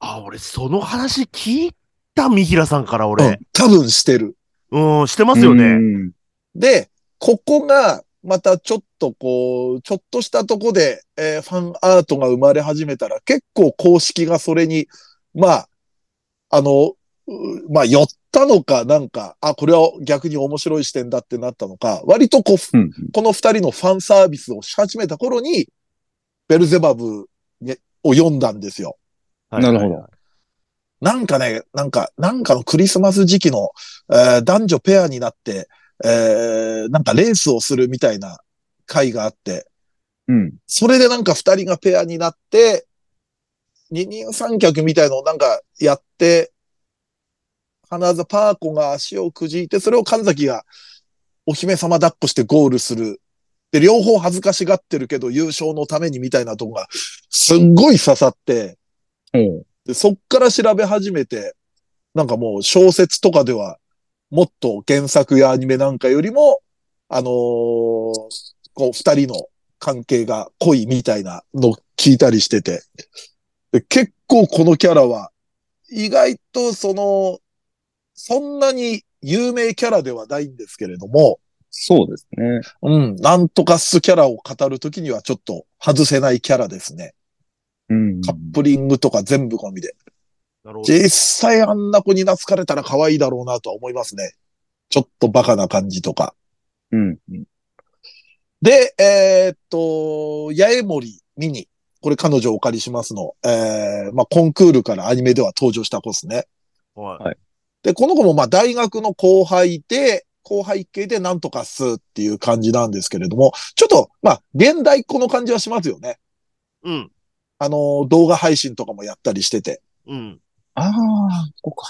あ、俺、その話聞いた、三平さんからうん俺。。多分してる。うん、してますようね。んで、ここが、またちょっとこう、ちょっとしたとこで、えーファンアートが生まれ始めたら、結構公式がそれに、まあ、あの、うまあ、寄ったのか、なんか、あ、これは逆に面白い視点だってなったのか、割とこう、うん。この二人のファンサービスをし始めた頃に、ベルゼバブねを読んだんですよ。はいなるほど。なんかね、なんか、なんかのクリスマス時期の、えー男女ペアになって、えーなんかレースをするみたいな回があって、うん。それでなんか二人がペアになって、二人三脚みたいのをなんかやって、花沢パーコが足をくじいて、それを神崎がお姫様抱っこしてゴールする。で、両方恥ずかしがってるけど優勝のためにみたいなとこがすっごい刺さって、おうで、そっから調べ始めて、なんかもう小説とかでは、もっと原作やアニメなんかよりも、あのーこう、二人の関係が濃いみたいなのを聞いたりしてて。で結構このキャラは、意外とその、そんなに有名キャラではないんですけれども、そうですね。うん、なんとかスキャラを語るときにはちょっと外せないキャラですね。うん。カップリングとか全部込みで。なるほど。実際あんな子に懐かれたら可愛いだろうなとは思いますね。ちょっとバカな感じとか。うん。で、えーっと、八重森ミニ。これ彼女をお借りしますの。えー、まあ、コンクールからアニメでは登場した子ですね。はい。で、この子もまあ大学の後輩で、後輩系でなんとかすっていう感じなんですけれども、ちょっと、まあ、現代っ子の感じはしますよね。うん。あの、動画配信とかもやったりしてて。うん。ああ、こうか。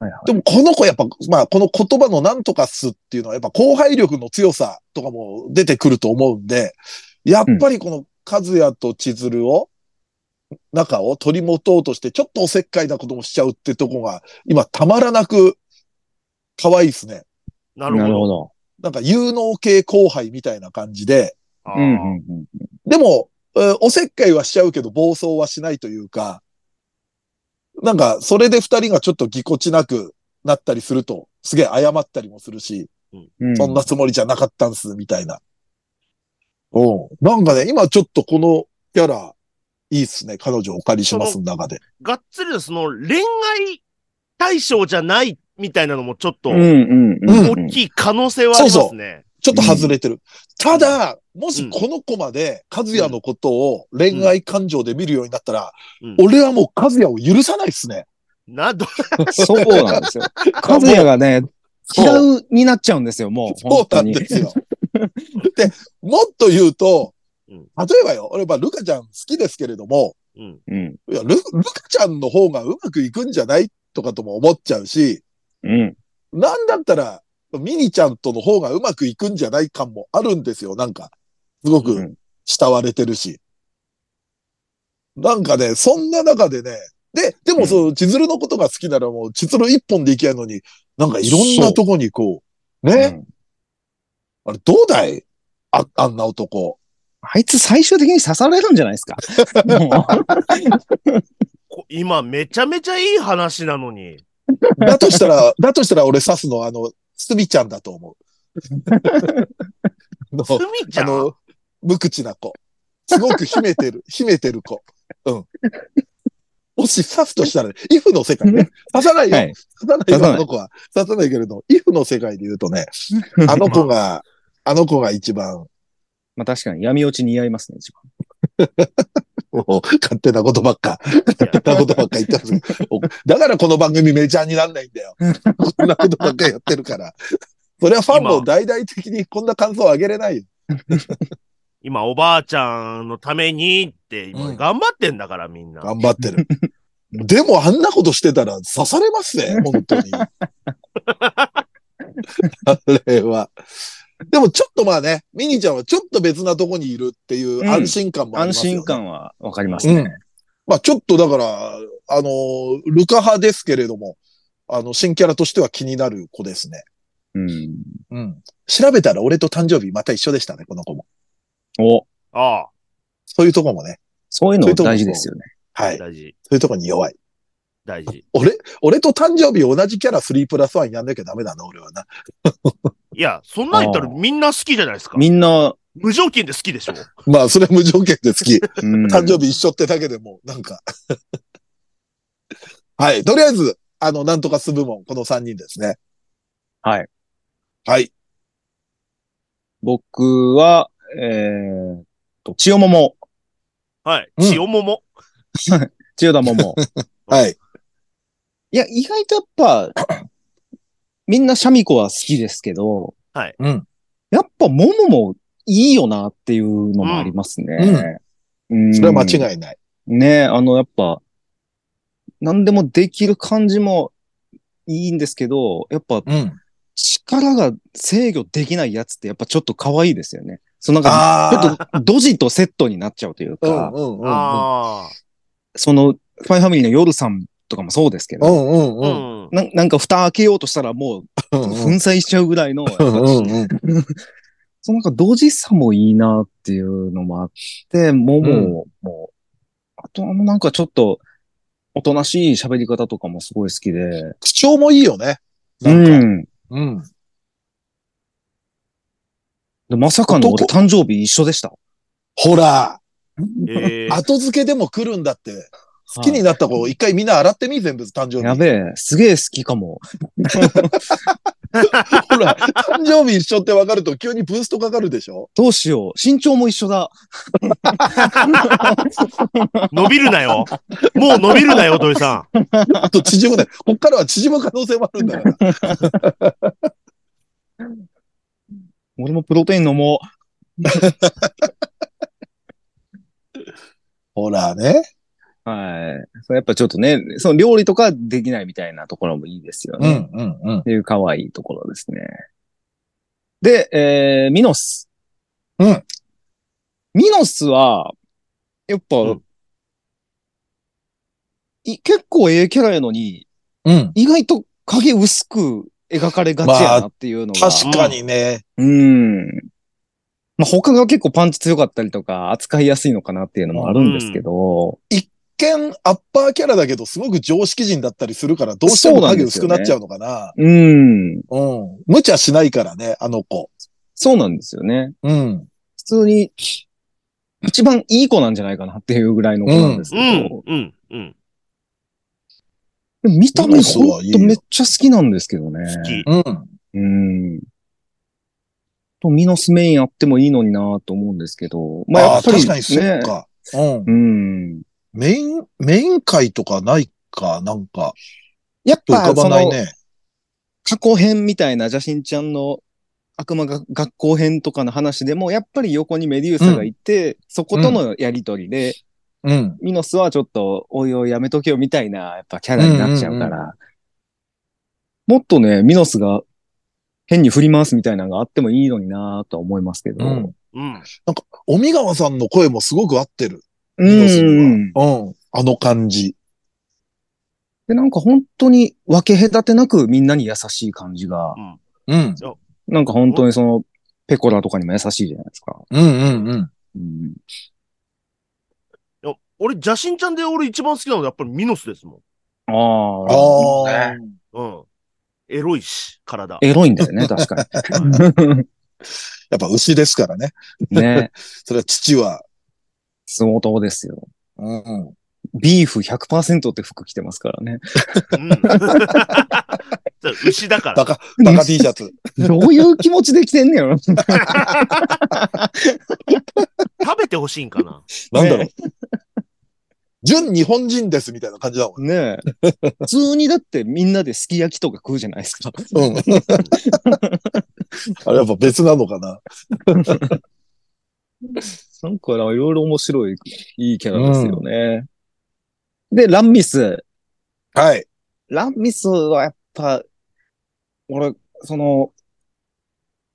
はいはい。でもこの子やっぱ、まあこの言葉のなんとかすっていうのはやっぱ後輩力の強さとかも出てくると思うんで、やっぱりこの和也と千鶴を、仲を取り持とうとしてちょっとおせっかいなこともしちゃうってとこが今たまらなく可愛いですね。なるほど。なんか有能系後輩みたいな感じで。でも、えーおせっかいはしちゃうけど暴走はしないというか、なんかそれで二人がちょっとぎこちなくなったりすると、すげえ謝ったりもするし、うんそんなつもりじゃなかったんす、みたいな。うん。なんかね、今ちょっとこのキャラ、いいっすね。彼女お借りします中で。がっつりその恋愛対象じゃないみたいなのもちょっとうんうんうん。うん大きい可能性はありますね。ちょっと外れてる。ただ、もしこの子まで、和也のことを恋愛感情で見るようになったら、うん俺はもう和也を許さないっすね。な、ど、そうなんですよ。[LAUGHS] 和也がね、嫌うになっちゃうんですよ、もう。そうなん。ですよ。で、もっと言うと、うん例えばよ、俺はルカちゃん好きですけれども、うん。うん。いやルルカちゃんの方がうまくいくんじゃないとかとも思っちゃうし、うん。なんだったら、ミニちゃんとの方がうまくいくんじゃない感もあるんですよ、なんか。すごくうん慕われてるし。なんかね、そんな中でね、で、でもそう、千鶴のことが好きならもう、千鶴一本でいけやのに、なんかいろんなとこにこう、ね、あれどうだい？あ、あんな男。あいつ最終的に刺されるんじゃないですか。[LAUGHS] 今めちゃめちゃいい話なのに。だとしたら、だとしたら俺刺すのはあの、すみちゃんだと思う。[LAUGHS] あのすみちゃん？あの、無口な子。すごく秘めてる、[LAUGHS] 秘めてる子。うん。もし刺すとしたら、ね、イフの世界ね。刺さないよ。はい刺さないよ、刺さないあの子は。刺さないけれど、イフの世界で言うとね、あの子が、あの子が一番、まあ確かに闇落ち似合いますね、一番。[LAUGHS] もう勝手なことばっか、勝手なことばっか言ってますけど [LAUGHS] おだからこの番組メジャーになんないんだよ。こんなことばっかやってるから。それはファンも大々的にこんな感想をあげれないよ。[LAUGHS] 今おばあちゃんのためにって、今うん頑張ってんだからみんな。頑張ってる。でもあんなことしてたら刺されますね、本当に。あれは。でもちょっとまあね、ミニちゃんはちょっと別なとこにいるっていう安心感もあり安ますよ、ね心感はわかりますうんね。。まあちょっとだから、あのールカ派ですけれども、あの、新キャラとしては気になる子ですね。うん。うん。調べたら俺と誕生日また一緒でしたね、この子も。お、あそういうとこもね。そういうの大事ですよね。はい。あ、大事、そういうとこに弱い。大事。俺、俺と誕生日同じキャラ3プラス1やんなきゃダメだな、俺はな。いや、そんなん言ったらみんな好きじゃないですか。みんな、無条件で好きでしょまあ、それは無条件で好き。[LAUGHS] うん誕生日一緒ってだけでも、なんか。[LAUGHS] はい。とりあえず、あの、なんとかす部門、この3人ですね。はい。はい。僕は、えーっと、千代桃。はい。うん千代桃。[LAUGHS] 千代田桃。はい。いや、意外とやっぱ、みんなシャミ子は好きですけど、うん。やっぱ桃もいいよなっていうのもありますね。うんそれは間違いない。ねあの、やっぱ、何でもできる感じもいいんですけど、やっぱうん。力が制御できないやつってやっぱちょっと可愛いですよね。そのなんか、ちょあっとドジとセットになっちゃうというあ。うんか、うんうんうん。ああ。その、ファイファミリーの夜さんとかもそうですけど、うんうんううん。ん。ななんか蓋開けようとしたらもううん粉砕しちゃうぐらいの、うんうんうん。[LAUGHS] そのなんか同時さもいいなっていうのもあって、もも、もう、あとあのなんかちょっと、おとなしい喋り方とかもすごい好きで。口調もいいよね。んか。ん。うん。でまさかの俺誕生日一緒でした。ほら、えー、後付けでも来るんだって。好きになった子、一回みんな洗ってみ、全部誕生日。やべえ、すげえ好きかも。[LAUGHS] ほら、誕生日一緒って分かると急にブーストかかるでしょ？どうしよう。身長も一緒だ。伸びるなよ。もう伸びるなよ、土井さあと縮むね。こっからは縮む可能性もあるんだから。俺もプロテイン飲も [LAUGHS] ほらね。う。はい。それやっぱちょっとね、その料理とかできないみたいなところもいいですよね。うん、うん、うんっ。ていう可愛いところですね。で、えー、ミノス。うん。ミノスは、やっぱ、うんい結構ええキャラやのに、うん。意外と影薄く描かれがちやなっていうのが。確かにね。うん。まあ、他が結構パンチ強かったりとか、扱いやすいのかなっていうのもあるんですけど、一見アッパーキャラだけど、すごく常識人だったりするから、どうしても影薄くなっちゃうのかな。うん。うん。無茶しないからね、あの子。そうなんですよね。うん。普通に、一番いい子なんじゃないかなっていうぐらいの子なんですけん。ど、うん、うん、うん。見た目ほんとめっちゃ好きなんですけどね。好き。うん。うん。と、ミノスメインあってもいいのになと思うんですけど、まあやっぱり、確かにそっか。うん。うん。メイン、メイン会とかないか、なんか、やっぱ、浮かばその、ないね。過去編みたいな邪神ちゃんの悪魔が学校編とかの話でも、やっぱり横にメデューサがいて、そことのやりとりで、うん。ミノスはちょっと、おいおいやめとけよみたいな、やっぱキャラになっちゃうから、うんうんもっとね、ミノスが変に振り回すみたいなのがあってもいいのになとは思いますけど。うん。うん。尾身川さんの声もすごく合ってる。うミノスにん。は。うん。あの感じ。で、なんか本当に分け隔てなくみんなに優しい感じが、うん。なんか本当にその、ペコラとかにも優しいじゃないですか。うんうんうん。うん。いや俺、邪神ちゃんで俺一番好きなのはやっぱりミノスですもあああ。ん。うん。エロいし、体。エロいんだよね、確か [LAUGHS] [LAUGHS] やっぱ牛ですからね。に。ね。[LAUGHS] それは父は。相当ですよ。うん。ビーフ100%って服着てますからね。うん。[LAUGHS] 牛だから。バカ、バカ T シャツ。[LAUGHS] どういう気持ちで着てんねやろ。[LAUGHS] 食べてほしいんかな。なんだろうね。純日本人ですみたいな感じだもん。ねえ。普通にだってみんなですき焼きとか食うじゃないですか。うん。あれやっぱ別なのかな。なんかいろいろ面白い、いいキャラですよね。で、ランミス。はい。ランミスはやっぱ、俺、その、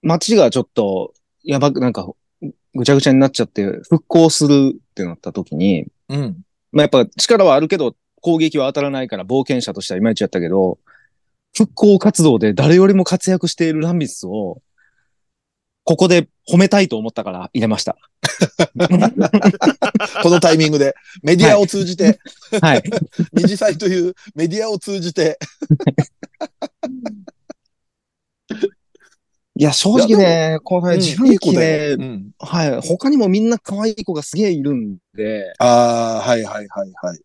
街がちょっと、やばく、なんか、ぐちゃぐちゃになっちゃって、復興するってなった時に、うん。まあ、やっぱ力はあるけど、攻撃は当たらないから冒険者としてはいまいちやったけど、復興活動で誰よりも活躍しているランミスを、ここで褒めたいと思ったから入れました。[LAUGHS] このタイミングで、メディアを通じて、はい。二次祭というメディアを通じて、[LAUGHS] いや、正直ね、このうん自分機いい子だよ。ね、うん。はい。他にもみんな可愛い子がすげえいるんで、ああ、はいはいはいはい。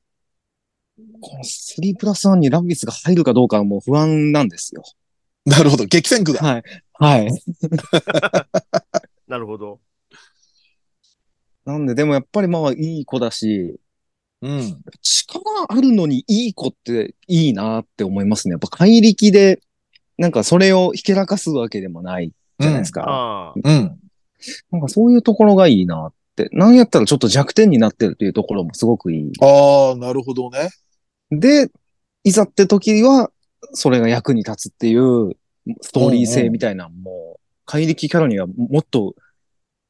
この3プラス1にランミスが入るかどうかはもう不安なんですよ。なるほど。激戦区だ。はい。はい。[LAUGHS] なるほど。なんで、でもやっぱりまあいい子だし、うん。力あるのにいい子っていいなって思いますね。やっぱ怪力で、なんかそれをひけらかすわけでもないじゃないですか。ああ。うん。なんかそういうところがいいなって。なんやったらちょっと弱点になってるっていうところもすごくいい。ああ、なるほどね。で、いざって時は、それが役に立つっていうストーリー性みたいなのも、怪力キャラにはもっと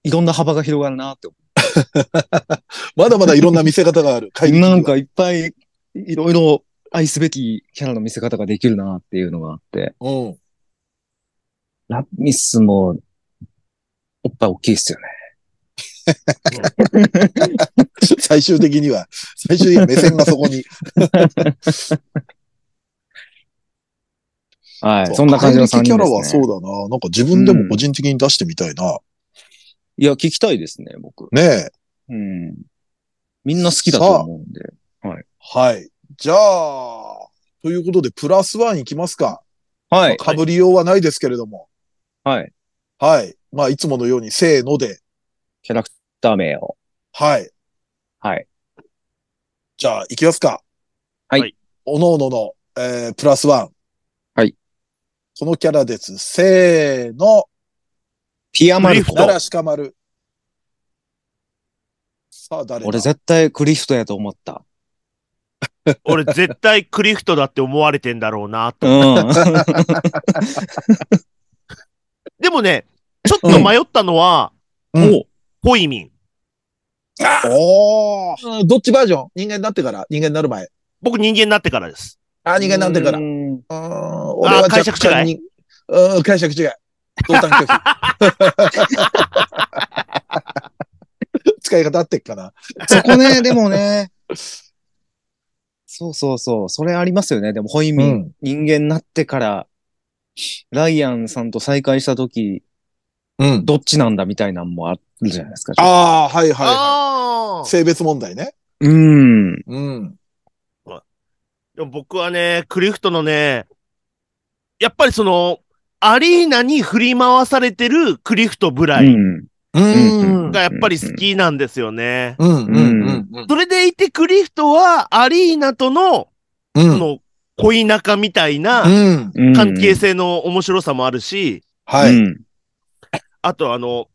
いろんな幅が広がるなって思 [LAUGHS] まだまだいろんな見せ方がある。怪う。力なんかいっぱいいろいろ愛すべきキャラの見せ方ができるなっていうのがあって。うん。ラミスも、おっぱい大きいっすよね。[LAUGHS] 最終的には、最終的には目線がそこに。[LAUGHS] はい。そんな感じの3人怪力キャラはです、ね。そうだな。なんか自分でも個人的に出してみたいな。いや、聞きたいですね、僕。ねえ。うん。みんな好きだと思うんで。はい。じゃあ、ということで、プラスワンいきますか。はい。かぶりようはないですけれども。はい。はい。まあ、いつものように、せーので。キャラクター名を。はい。はい。じゃあ、いきますか。はいおのおのの、えー、プラスワン。はい。このキャラです。せーの。ピアマルフ。ト奈良鹿丸。さあ、誰だ？俺絶対クリフトやと思った。[LAUGHS] 俺絶対クリフトだって思われてんだろうなと。うん。[LAUGHS] でもね、ちょっと迷ったのは、うんおホイミン。おーうんどっちバージョン？人間になってから？人間になる前。僕人間になってからです。あ、人間になってから。ううんん、俺は解釈違い若干にうん、解釈違い。同担拒否。使い方合ってっかな。そこね、[LAUGHS] でもね。そうそうそう。それありますよね。でも、ホイミン、うん人間になってから、ライアンさんと再会したとき、うん。どっちなんだみたいなのもあるじゃないですか。ああ、はいはい、はああい。。性別問題ね。うん。うん。でも僕はね、クリフトのね、やっぱりその、アリーナに振り回されてるクリフトブライうん。がやっぱり好きなんですよね。それでいてクリフトはアリーナとの、うん。その、恋仲みたいな関係性の面白さもあるし、はい。うん。あとあの、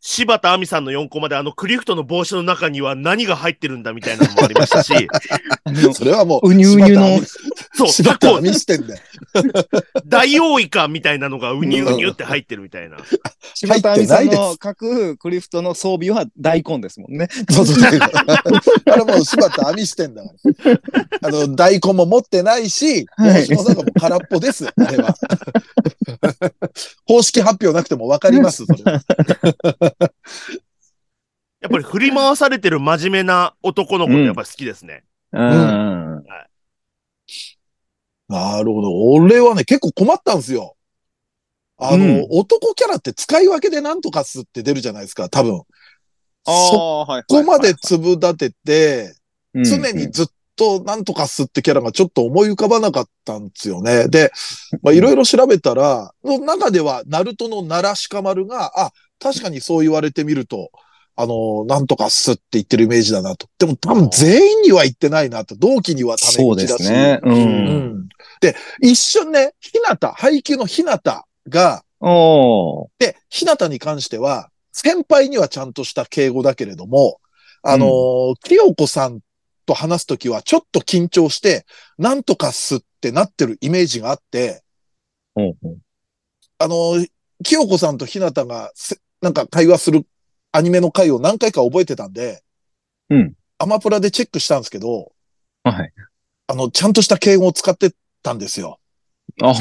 柴田亜美さんの4コマであのクリフトの帽子の中には何が入ってるんだみたいなのもありましたし、[LAUGHS] それはもう、うにうにのそう、柴タコ、田見してんだよ。ダイオウイカみたいなのがウニウニュって入ってるみたいな。柴田亜美さんの書くクリフトの装備は大根ですもんね。そうそうそう。あれもう柴田網してんだから。あの、大根も持ってないし、はい帽子もなんかもう空っぽです、あれは。[LAUGHS] 公式発表なくてもわかります、それは。[LAUGHS] やっぱり振り回されてる真面目な男の子ってやっぱり好きですね。うん。なるほど。俺はね、結構困ったんですよ。あの、うん男キャラって使い分けでなんとかすって出るじゃないですか、多分。そあ、はい。こまで粒立てて、うん常にずっとなんとかすってキャラがちょっと思い浮かばなかったんですよね。で、まあいろいろ調べたら、の中では、ナルトの奈良鹿丸が、あ、確かにそう言われてみると、あの、なんとかすって言ってるイメージだなと。でも多分全員には言ってないなと。同期にはためそうで口だし。すね。う。うんん。で、一瞬ね、ひなた、配給のひなたが、で、ひなたに関しては、先輩にはちゃんとした敬語だけれども、あのー清子さんと話すときはちょっと緊張して、なんとかすってなってるイメージがあって、うんうんあのー清子さんとひなたがせ、なんか会話するアニメの回を何回か覚えてたんで、うん。アマプラでチェックしたんですけど、はい。あの、ちゃんとした敬語を使ってたんですよ。あ、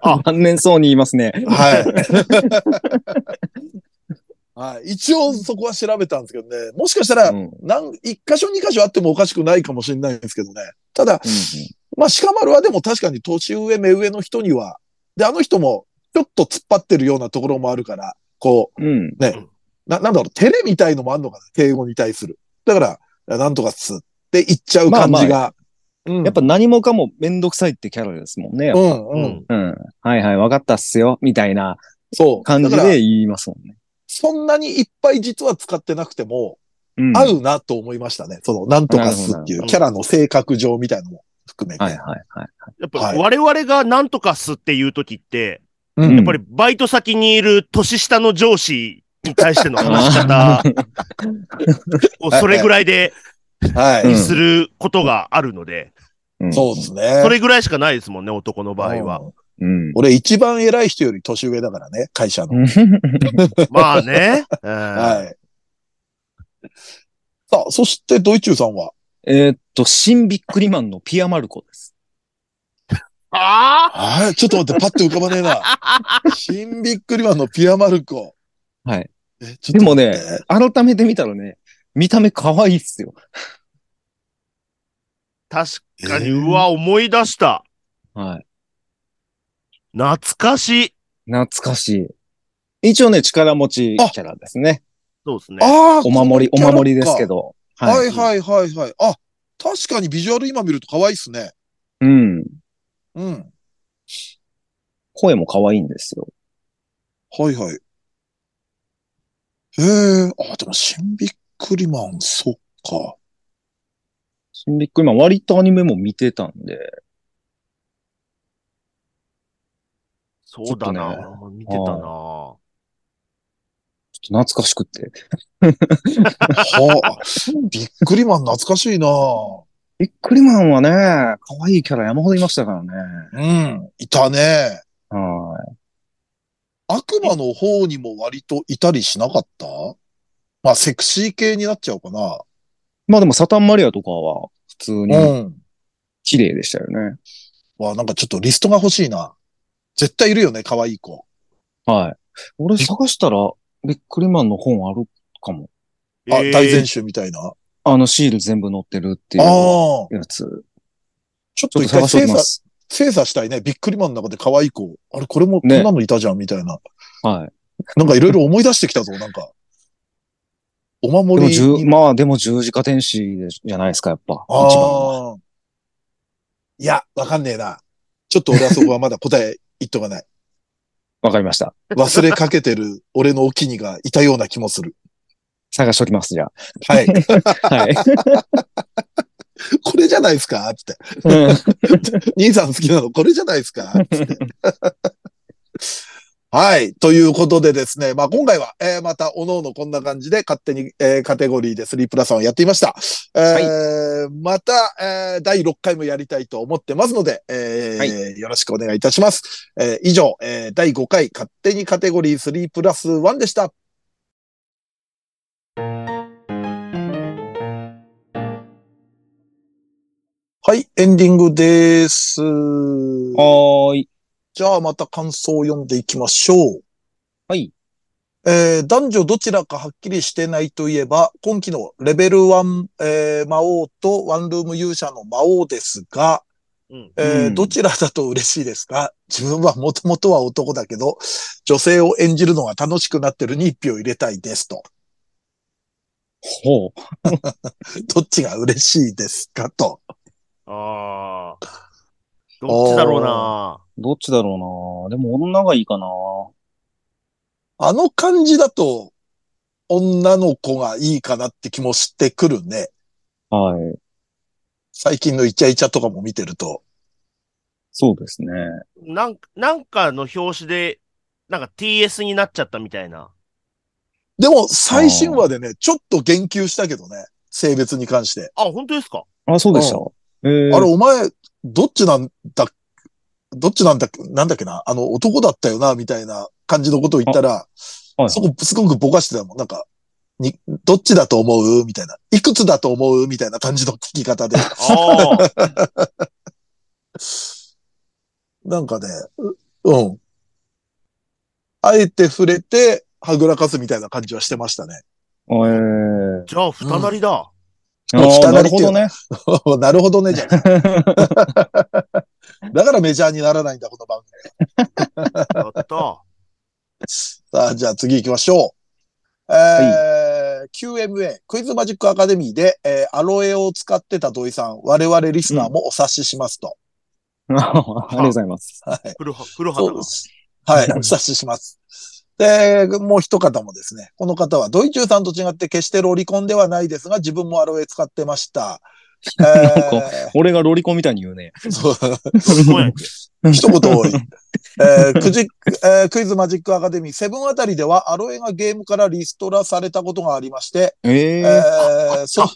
あ残念そうに言いますね。はい。[LAUGHS] はい。一応そこは調べたんですけどね。もしかしたら、うんなん、一箇所二箇所あってもおかしくないかもしれないんですけどね。ただ、うんまあ、鹿丸はでも確かに年上、目上の人には、で、あの人もちょっと突っ張ってるようなところもあるから、こう、うん。ね、な、なんだろう、照れみたいのもあるのかな、敬語に対する。だから、なんとかっすって言っちゃう感じが。うんやっぱ何もかもめんどくさいってキャラですもんね。うん、う。うんん。うん。はいはい、わかったっすよ。みたいなそう。感じで言いますもんね。そんなにいっぱい実は使ってなくても、うん。合うなと思いましたね。その、なんとかっすっていうキャラの性格上みたいなのも含めて。はいはいはい。やっぱはい我々がなんとかすっていう時って、うんやっぱりバイト先にいる年下の上司に対しての話し方 [LAUGHS] をそれぐらいではい。うんすることがあるので、うんそうですね。それぐらいしかないですもんね、男の場合は。うん。うん。俺一番偉い人より年上だからね、会社の。[LAUGHS] まあね。うんはい。さあ、そしてドイチューさんは？えーっと、新ビックリマンのピアマルコです。あはい、ちょっと待って、パッと浮かばねえな。[LAUGHS] 新ビックリマンのピアマルコ。はい。え、ちょっとでもね改めて見たらね、見た目可愛いっすよ。[LAUGHS] 確かに、えーうわ、思い出した。はい。懐かしい。懐かしい。一応ね、力持ちキャラですね。そうですね。ああ、お守り、お守りですけ。ど。はいはいはいはい。あ、確かにビジュアル今見ると可愛いっすね。うん。うん。声も可愛いんですよ。はいはい。へえ、あ、でも新ビックリマン、そっか。新ビックリマン割とアニメも見てたんで。そうだな。ね見てたな。ちょっと懐かしくって。[LAUGHS] はあ、ビックリマン懐かしいなビックリマンはね、可愛いキャラ山ほどいましたからね。うん、いたね。はい。悪魔の方にも割といたりしなかった？まあ、セクシー系になっちゃうかな。まあでもサタンマリアとかは普通にうん。綺麗でしたよね。わ、なんかちょっとリストが欲しいな。絶対いるよね、可愛い子。はい。俺探したら、ビックリマンの本あるかも。あ、えー大全集みたいな。あのシール全部載ってるっていあうあ、やつ。ちょっと一回精査、きます。精査したいね。ビックリマンの中で可愛い子。あれ、これもこんねなのいたじゃん、みたいな。はい。なんかいろいろ思い出してきたぞ、[LAUGHS] なんか。おでも守り十、に。まあでも十字架天使じゃないですか、やっぱ。一番は。ああ。いや、わかんねえな。ちょっと俺はそこはまだ答え言っとかない。[LAUGHS] わかりました。忘れかけてる俺のお気にがいたような気もする。探しておきます、じゃはい。あ。はい。[LAUGHS] これじゃないですか？つって。うん兄さん好きなのこれじゃないですか？つって。はい。ということでですね。まあ、今回は、えーまた、おのおのこんな感じで勝手に、えーカテゴリーで3プラス1をやってみました。えーまた、えー第6回もやりたいと思ってますので、えーはよろしくお願いいたします。えー以上、えー第5回勝手にカテゴリー3プラス1でした。はい、エンディングです。はーい。じゃあまた感想を読んでいきましょう。はい。えー男女どちらかはっきりしてないといえば、今期のレベル1、えー魔王とワンルーム勇者の魔王ですが、うん。えーうんどちらだと嬉しいですか？自分はもともとは男だけど、女性を演じるのが楽しくなってるに一票入れたいですと。ほう。[LAUGHS] どっちが嬉しいですか？と。ああ。どっちだろうな。どっちだろうな。でも女がいいかな。あの感じだと、女の子がいいかなって気もしてくるね。はい。最近のイチャイチャとかも見てると。そうですね。なんなんかの表紙で、なんか TS になっちゃったみたいな。でも、最新話でね、ちょっと言及したけどね。性別に関して。あ、本当ですか？あ、そうでした。えーあれ、お前、どっちなんだ、どっちなんだっけ、なんだっけな、あの、男だったよな、みたいな感じのことを言ったら、はいそこ、すごくぼかしてたもん。なんか、に、どっちだと思う？みたいな。いくつだと思う？みたいな感じの聞き方で。[LAUGHS] ああ。なんかね、ううん。あえて触れて、はぐらかすみたいな感じはしてましたね。えー、じゃあ、二なりだ。なるなりっていうほどね。[LAUGHS] なるほどね、じゃあ。[LAUGHS] だからメジャーにならないんだ、この番組。やった。[LAUGHS] さあ、じゃあ次行きましょう。えー QMA、クイズマジックアカデミーで、えーアロエを使ってた土井さん、我々リスナーもお察ししますと。ありがとうございます。はい。古は、古畑が。そうです。はい、お察しします。で、もう一方もですね、この方はドイチューさんと違って決してロリコンではないですが、自分もアロエ使ってました。[LAUGHS] え俺がロリコンみたいに言うね。ー、そう一言多い。えーくじえークイズマジックアカデミーセブンあたりではアロエがゲームからリストラされたことがありまして、えええーそ、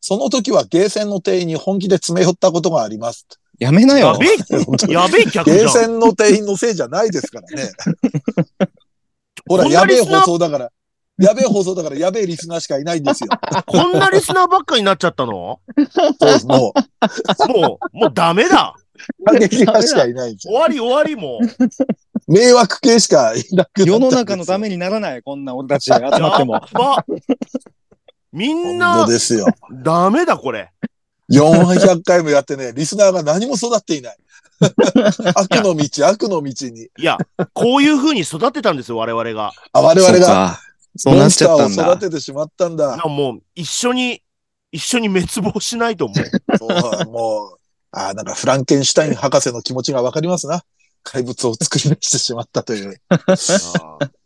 その時はゲーセンの店員に本気で詰め寄ったことがあります。やめなよ。やべえ、やべえ客じゃん。ゲーセンの店員のせいじゃないですからね。ほら、やべえ放送だから。やべえ放送だからやべえリスナーしかいないんですよ。[LAUGHS] こんなリスナーばっかになっちゃったの？そうもう、もう、もうダメだ。過激派しかいないんですよ。終わり終わりもう。迷惑系しかいなく世の中のためにならない、こんな俺たち集まっても。やっば。みん本な当、ですよ。ダメだ、これ。400回もやってね、リスナーが何も育っていない。[LAUGHS] 悪の道、悪の道に。いや、こういう風に育てたんですよ、我々が。あ、我々がそうなっちゃったんだモンスターを育。ててしまったんだ。なもう、一緒に、一緒に滅亡しないと思う。そうもう、あなんかフランケンシュタイン博士の気持ちがわかりますな。怪物を作り出してしまったという。[LAUGHS]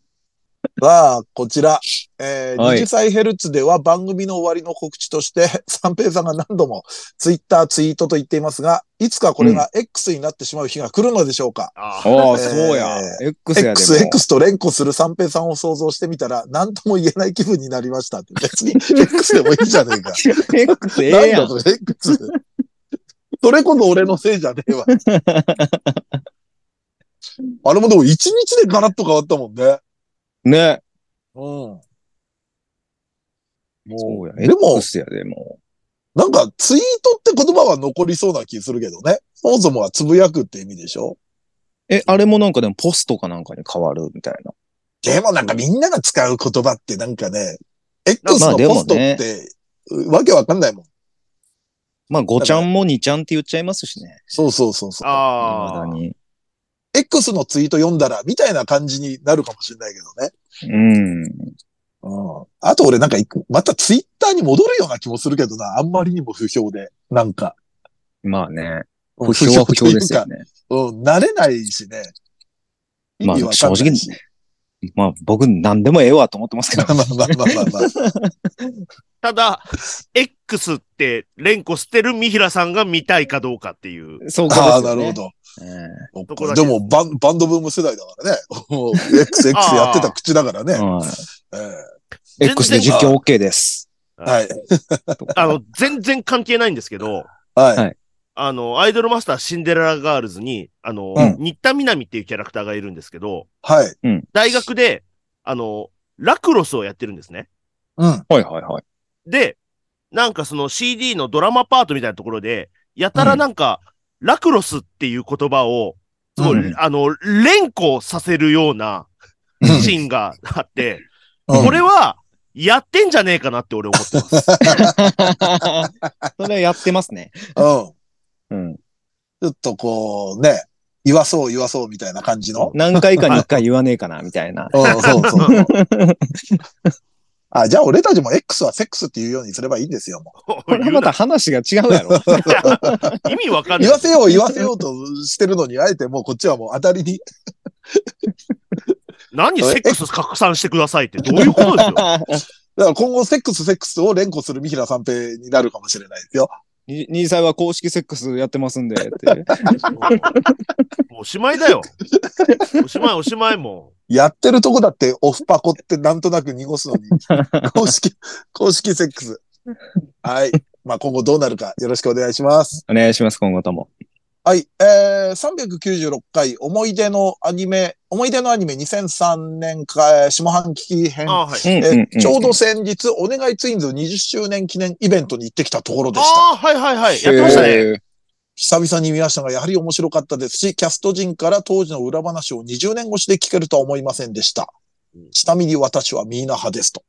さあ、こちら、えーはい20歳ヘルツでは番組の終わりの告知として、[LAUGHS] 三平さんが何度もツイッター、ツイートと言っていますが、いつかこれが X になってしまう日が来るのでしょうか、あーああ、えーそうや。X やで X、も。X と連呼する三平さんを想像してみたら、何とも言えない気分になりましたって。[LAUGHS] 別に X でもいいじゃねえか。X ええやん。なんだそれ X。それこそ俺のせいじゃねえわ。[LAUGHS] あれもでも一日でガラッと変わったもんね。ね。うん。そうや。でも、X やでもなんかツイートって言葉は残りそうな気するけどね。そもそもはつぶやくって意味でしょ？う。え、あれもなんかでもポストかなんかに変わるみたいな。でもなんかみんなが使う言葉ってなんかね、X のポストって、わけわかんないもん。まあ、5ちゃんも2ちゃんって言っちゃいますしね。そうそうそうそう。あー。未だに。X のツイート読んだら、みたいな感じになるかもしれないけどね。うん。うん。あと俺なんかまたツイッターに戻るような気もするけどな。あんまりにも不評で。なんか。まあね。うん不評は不評ですよね。かうん、慣れないしね。意まあ味わかんないし。まあ、僕何でもええわと思ってますけど。[LAUGHS] まあまあまあまあまあ。ただ、X って連呼してる三平さんが見たいかどうかっていう。そうああ、かですよね。なるほど。えそっそこだけかでもバン、バンドブーム世代だからね。[LAUGHS] もう XX やってた口だからねえ。はいえ全然 X で実況 OK です。えはい。[LAUGHS] あの、全然関係ないんですけど、はい。はいあの、アイドルマスターシンデレラガールズに、あの、うん新田みなみっていうキャラクターがいるんですけど、はい。大学で、あの、ラクロスをやってるんですね。うん。はいはいはい。で、なんかその CD のドラマパートみたいなところで、やたらなんか、ラクロスっていう言葉を、すごい、うんあの、連呼させるようなうんシーンがあって、うんこれは、やってんじゃねえかなって俺思ってます。[LAUGHS] それはやってますね。うん。うん。ちょっとこう、ね、言わそう言わそうみたいな感じの。何回かに1回言わねえかな、みたいな。うん、そうそう。[LAUGHS] あ、じゃあ俺たちも X はセックスっていうようにすればいいんですよ。もうこれはまた話が違うやろ。[LAUGHS] 意味わかんない。言わせよう言わせようとしてるのに、あえてもうこっちはもう当たりに。[LAUGHS] 何セックス拡散してくださいってどういうことですよ。[LAUGHS] だから今後セックスセックスを連呼する三平三平になるかもしれないですよ。に2歳は公式セックスやってますんで、って。もうおしまいだよ。おしまいおしまいもやってるとこだってオフパコってなんとなく濁すのに、[LAUGHS] 公式、公式セックス。はい。まあ今後どうなるかよろしくお願いします。お願いします、今後とも。はい。えー、396回思い出のアニメ、思い出のアニメ2003年か下半期編。えうんうんちょうど先日、お願いツインズ20周年記念イベントに行ってきたところでした。ああ、はいはいはい。やってましたね。久々に見ましたが、やはり面白かったですし、キャスト陣から当時の裏話を20年越しで聞けるとは思いませんでしたうん。ちなみに私はミーナ派ですと。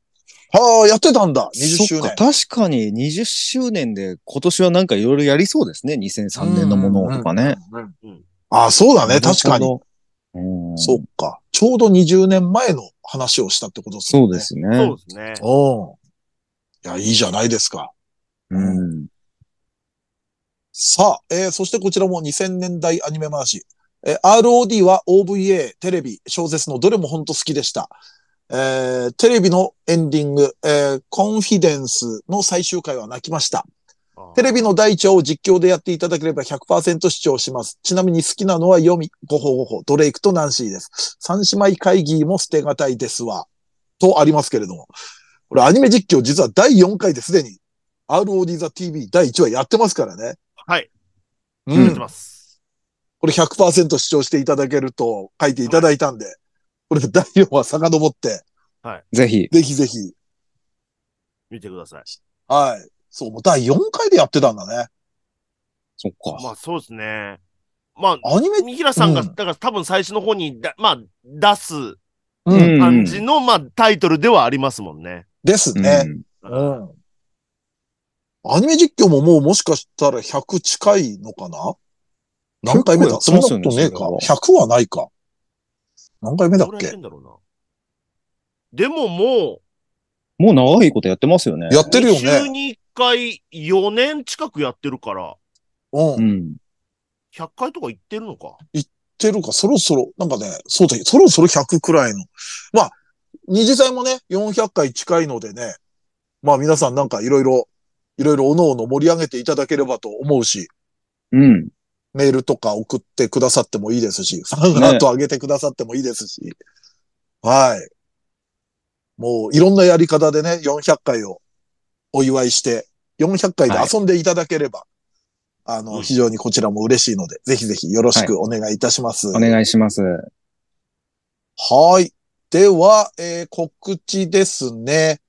はあ、やってたんだ、20周そっか年。確かに20周年で今年はなんかいろいろやりそうですね。2003年のものとかね。ああ、そうだね、確かに。そっか。ちょうど20年前の話をしたってことですね。そうですね。そうですね。うん。いや、いいじゃないですか。うん。さあ、えーそしてこちらも2000年代アニメ話。えー ROD は OVA、テレビ、小説のどれも本当好きでした。えーテレビのエンディング、えーコンフィデンスの最終回は泣きました。テレビの第一話を実況でやっていただければ100%視聴します。ちなみに好きなのは読み、ごほごほ、ドレイクとナンシーです。三姉妹会議も捨てがたいですわ。とありますけれども。これアニメ実況実は第4回ですでに ROD ザ TV 第1話やってますからね。はい。うんやって。ます。これ100%視聴していただけると書いていただいたんで、これ第4話遡ってぜひ。ぜひぜひ。見てください。はい。そう、もう第4回でやってたんだね。そっか。まあそうですね。まあ、アニメ、三平さんが、うんだから多分最初の方にだ、まあ、出すうん、感じの、まあ、タイトルではありますもんね。ですうんね。うん。アニメ実況ももうもしかしたら100近いのかな？何回目だ？そんなことねえかそれ。100はないか。何回目だっけ？でもももう長いことやってますよね。やっう、てるよね。週に1回4年近くやってるから、うん。言っうん。100回とか言ってるのか？てるか、そろそろ、なんかね、そうだよ。そろそろ100くらいの。まあ、二次祭もね、400回近いのでね。まあ皆さんなんかいろいろ、いろいろおのおの盛り上げていただければと思うし、うん。メールとか送ってくださってもいいですし、ファンアート上げてくださってもいいですし。はい。もういろんなやり方でね、400回をお祝いして、400回で遊んでいただければ、あの、うん非常にこちらも嬉しいので、ぜひぜひよろしくお願いいたします。お願いします。はい。では、えー告知ですね。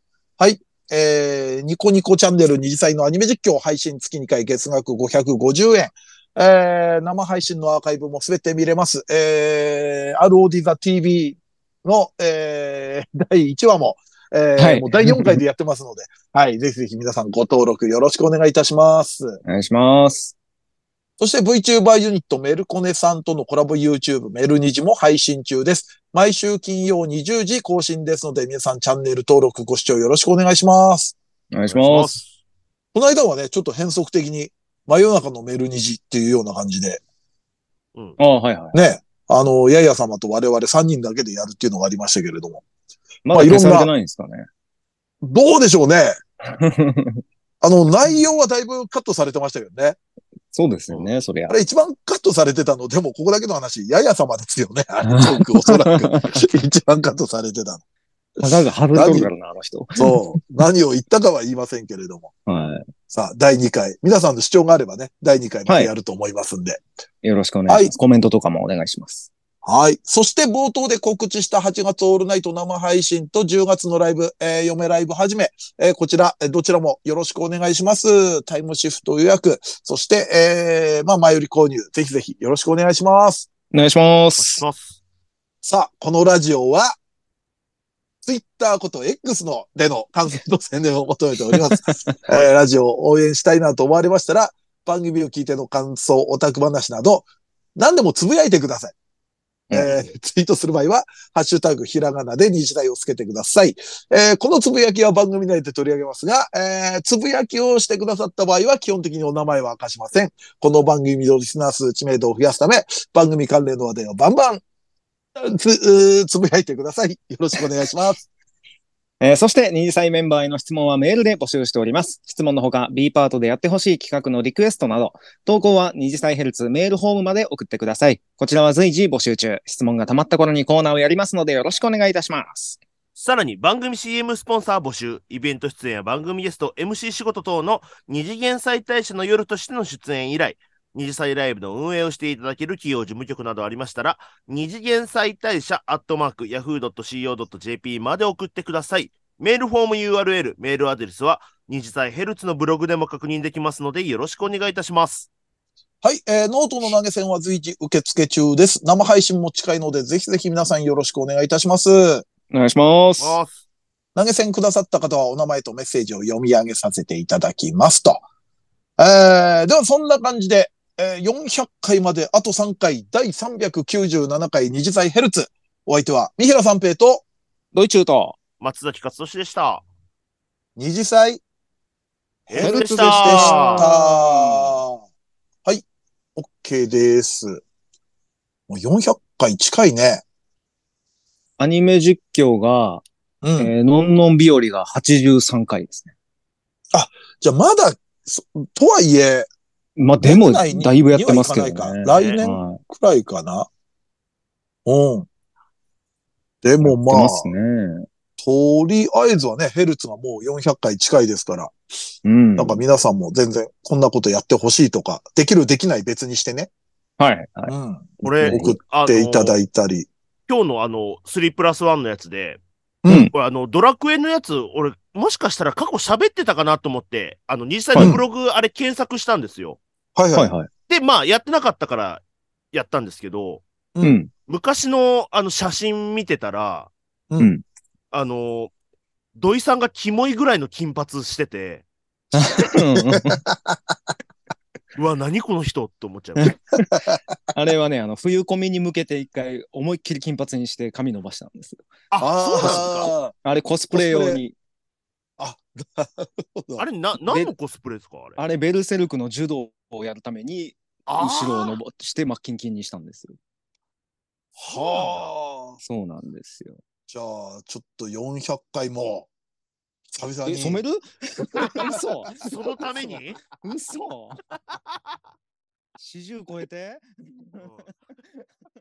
はい。えーニコニコチャンネル二次祭のアニメ実況配信月2回月額550円。えー生配信のアーカイブもすべて見れます。えー ROD ザ TV の、えー第1話も、えーはいもう第4回でやってますので、はい。ぜひぜひ皆さんご登録よろしくお願いいたします。お願いします。そして VTuber ユニットメルコネさんとのコラボ YouTube メルニジも配信中です。毎週金曜20時更新ですので皆さんチャンネル登録ご視聴よろしくお願いします。お願いします。す。この間はね、ちょっと変則的に真夜中のメルニジっていうような感じで、うん。ああ、はいはい。ね、あの、やや様と我々3人だけでやるっていうのがありましたけれども。ままあいろんなだ消されてないんですかね。どうでしょうね [LAUGHS] あの、内容はだいぶカットされてましたけどね。そうですよね、そりゃあ。れ一番カットされてたの、でもここだけの話、やや様ですよね。[LAUGHS] あれトークおそらく一番カットされてたの。肌が外れとるからな、あの人。そう。何を言ったかは言いませんけれども。はさあ、第2回。皆さんの主張があればね、第2回までやると思いますんで。い。よろしくお願いします。コメントとかもお願いします。はい。そして冒頭で告知した8月オールナイト生配信と10月のライブ、えー、嫁ライブはじめ、えーこちら、えーどちらもよろしくお願いします。タイムシフト予約、そして、えー、まあ、前売り購入、ぜひぜひよろしくお願いします。お願いし。ます。さあ、このラジオは、ツイッターこと X のでの感染と宣伝を求めております。[LAUGHS] えーラジオを応援したいなと思われましたら、番組を聞いての感想、オタク話など、何でもつぶやいてください。えーツイートする場合は、ハッシュタグひらがなで二次台をつけてください。えーこのつぶやきは番組内で取り上げますが、えーつぶやきをしてくださった場合は基本的にお名前は明かしません。この番組のリスナー数知名度を増やすため、番組関連の話題をバンバンつ、つぶやいてください。よろしくお願いします。えーそして、二次祭メンバーへの質問はメールで募集しております。質問のほか、B パートでやってほしい企画のリクエストなど、投稿は二次祭ヘルツメールホームまで送ってください。こちらは随時募集中。質問が溜まった頃にコーナーをやりますので、よろしくお願いいたします。さらに番組 CM スポンサー募集、イベント出演や番組ゲスト、MC 仕事等の二次元再大社の夜としての出演以来、二次祭ライブの運営をしていただける企業事務局などありましたら、二次元再大社アットマーク yahoo.co.jp まで送ってください。メールフォーム URL、メールアドレスは二次祭ヘルツのブログでも確認できますので、よろしくお願いいたします。はい、えーノートの投げ銭は随時受付中です。生配信も近いので、ぜひぜひ皆さんよろしくお願いいたします。お願いします。あ投げ銭くださった方はお名前とメッセージを読み上げさせていただきますと。えー、ではそんな感じで、えー400回まであと3回、第397回二次祭ヘルツ。お相手は、三平三平とドイチューと、松崎勝利でした。二次祭ヘヘルツでした。ははい、OK です。もう400回近いね。アニメ実況が、うん。えーのんのん日和が83回ですね。じゃあまだ、そとはいえ、まあ、でも、だいぶやってますけどね。来年はいくらいかな。うん。でもまあね。とりあえずはね、ヘルツがもう400回近いですから、うん。なんか皆さんも全然こんなことやってほしいとか、できるできない別にしてね、はい。はい。うん。これ、送っていただいたり。今日のあの、3プラス1のやつで、うん俺あの、ドラクエのやつ、俺、もしかしたら過去喋ってたかなと思って、あの、実際にブログ、あれ検索したんですよ。はいはい。はいはい。で、まあ、やってなかったから、やったんですけど、ううんん。昔の、あの、写真見てたら、ううんん。あの、土井さんがキモいぐらいの金髪してて、[LAUGHS] うわ、何この人って思っちゃいました。[LAUGHS] あれはね、あの、冬コミに向けて一回思いっきり金髪にして髪伸ばしたんですよ。あ、そうなんですか？ああれコスプレ用に。あ、なるほど。あれ、な、何のコスプレですか？あれ。あれベルセルクの柔道をやるために、後ろを伸ばして真っキンキンにしたんですよ。はあ。そうなんですよ。じゃあ、ちょっと400回も、久々え、に。染める？[LAUGHS] 嘘 [LAUGHS] そのために？嘘四十超えて？うん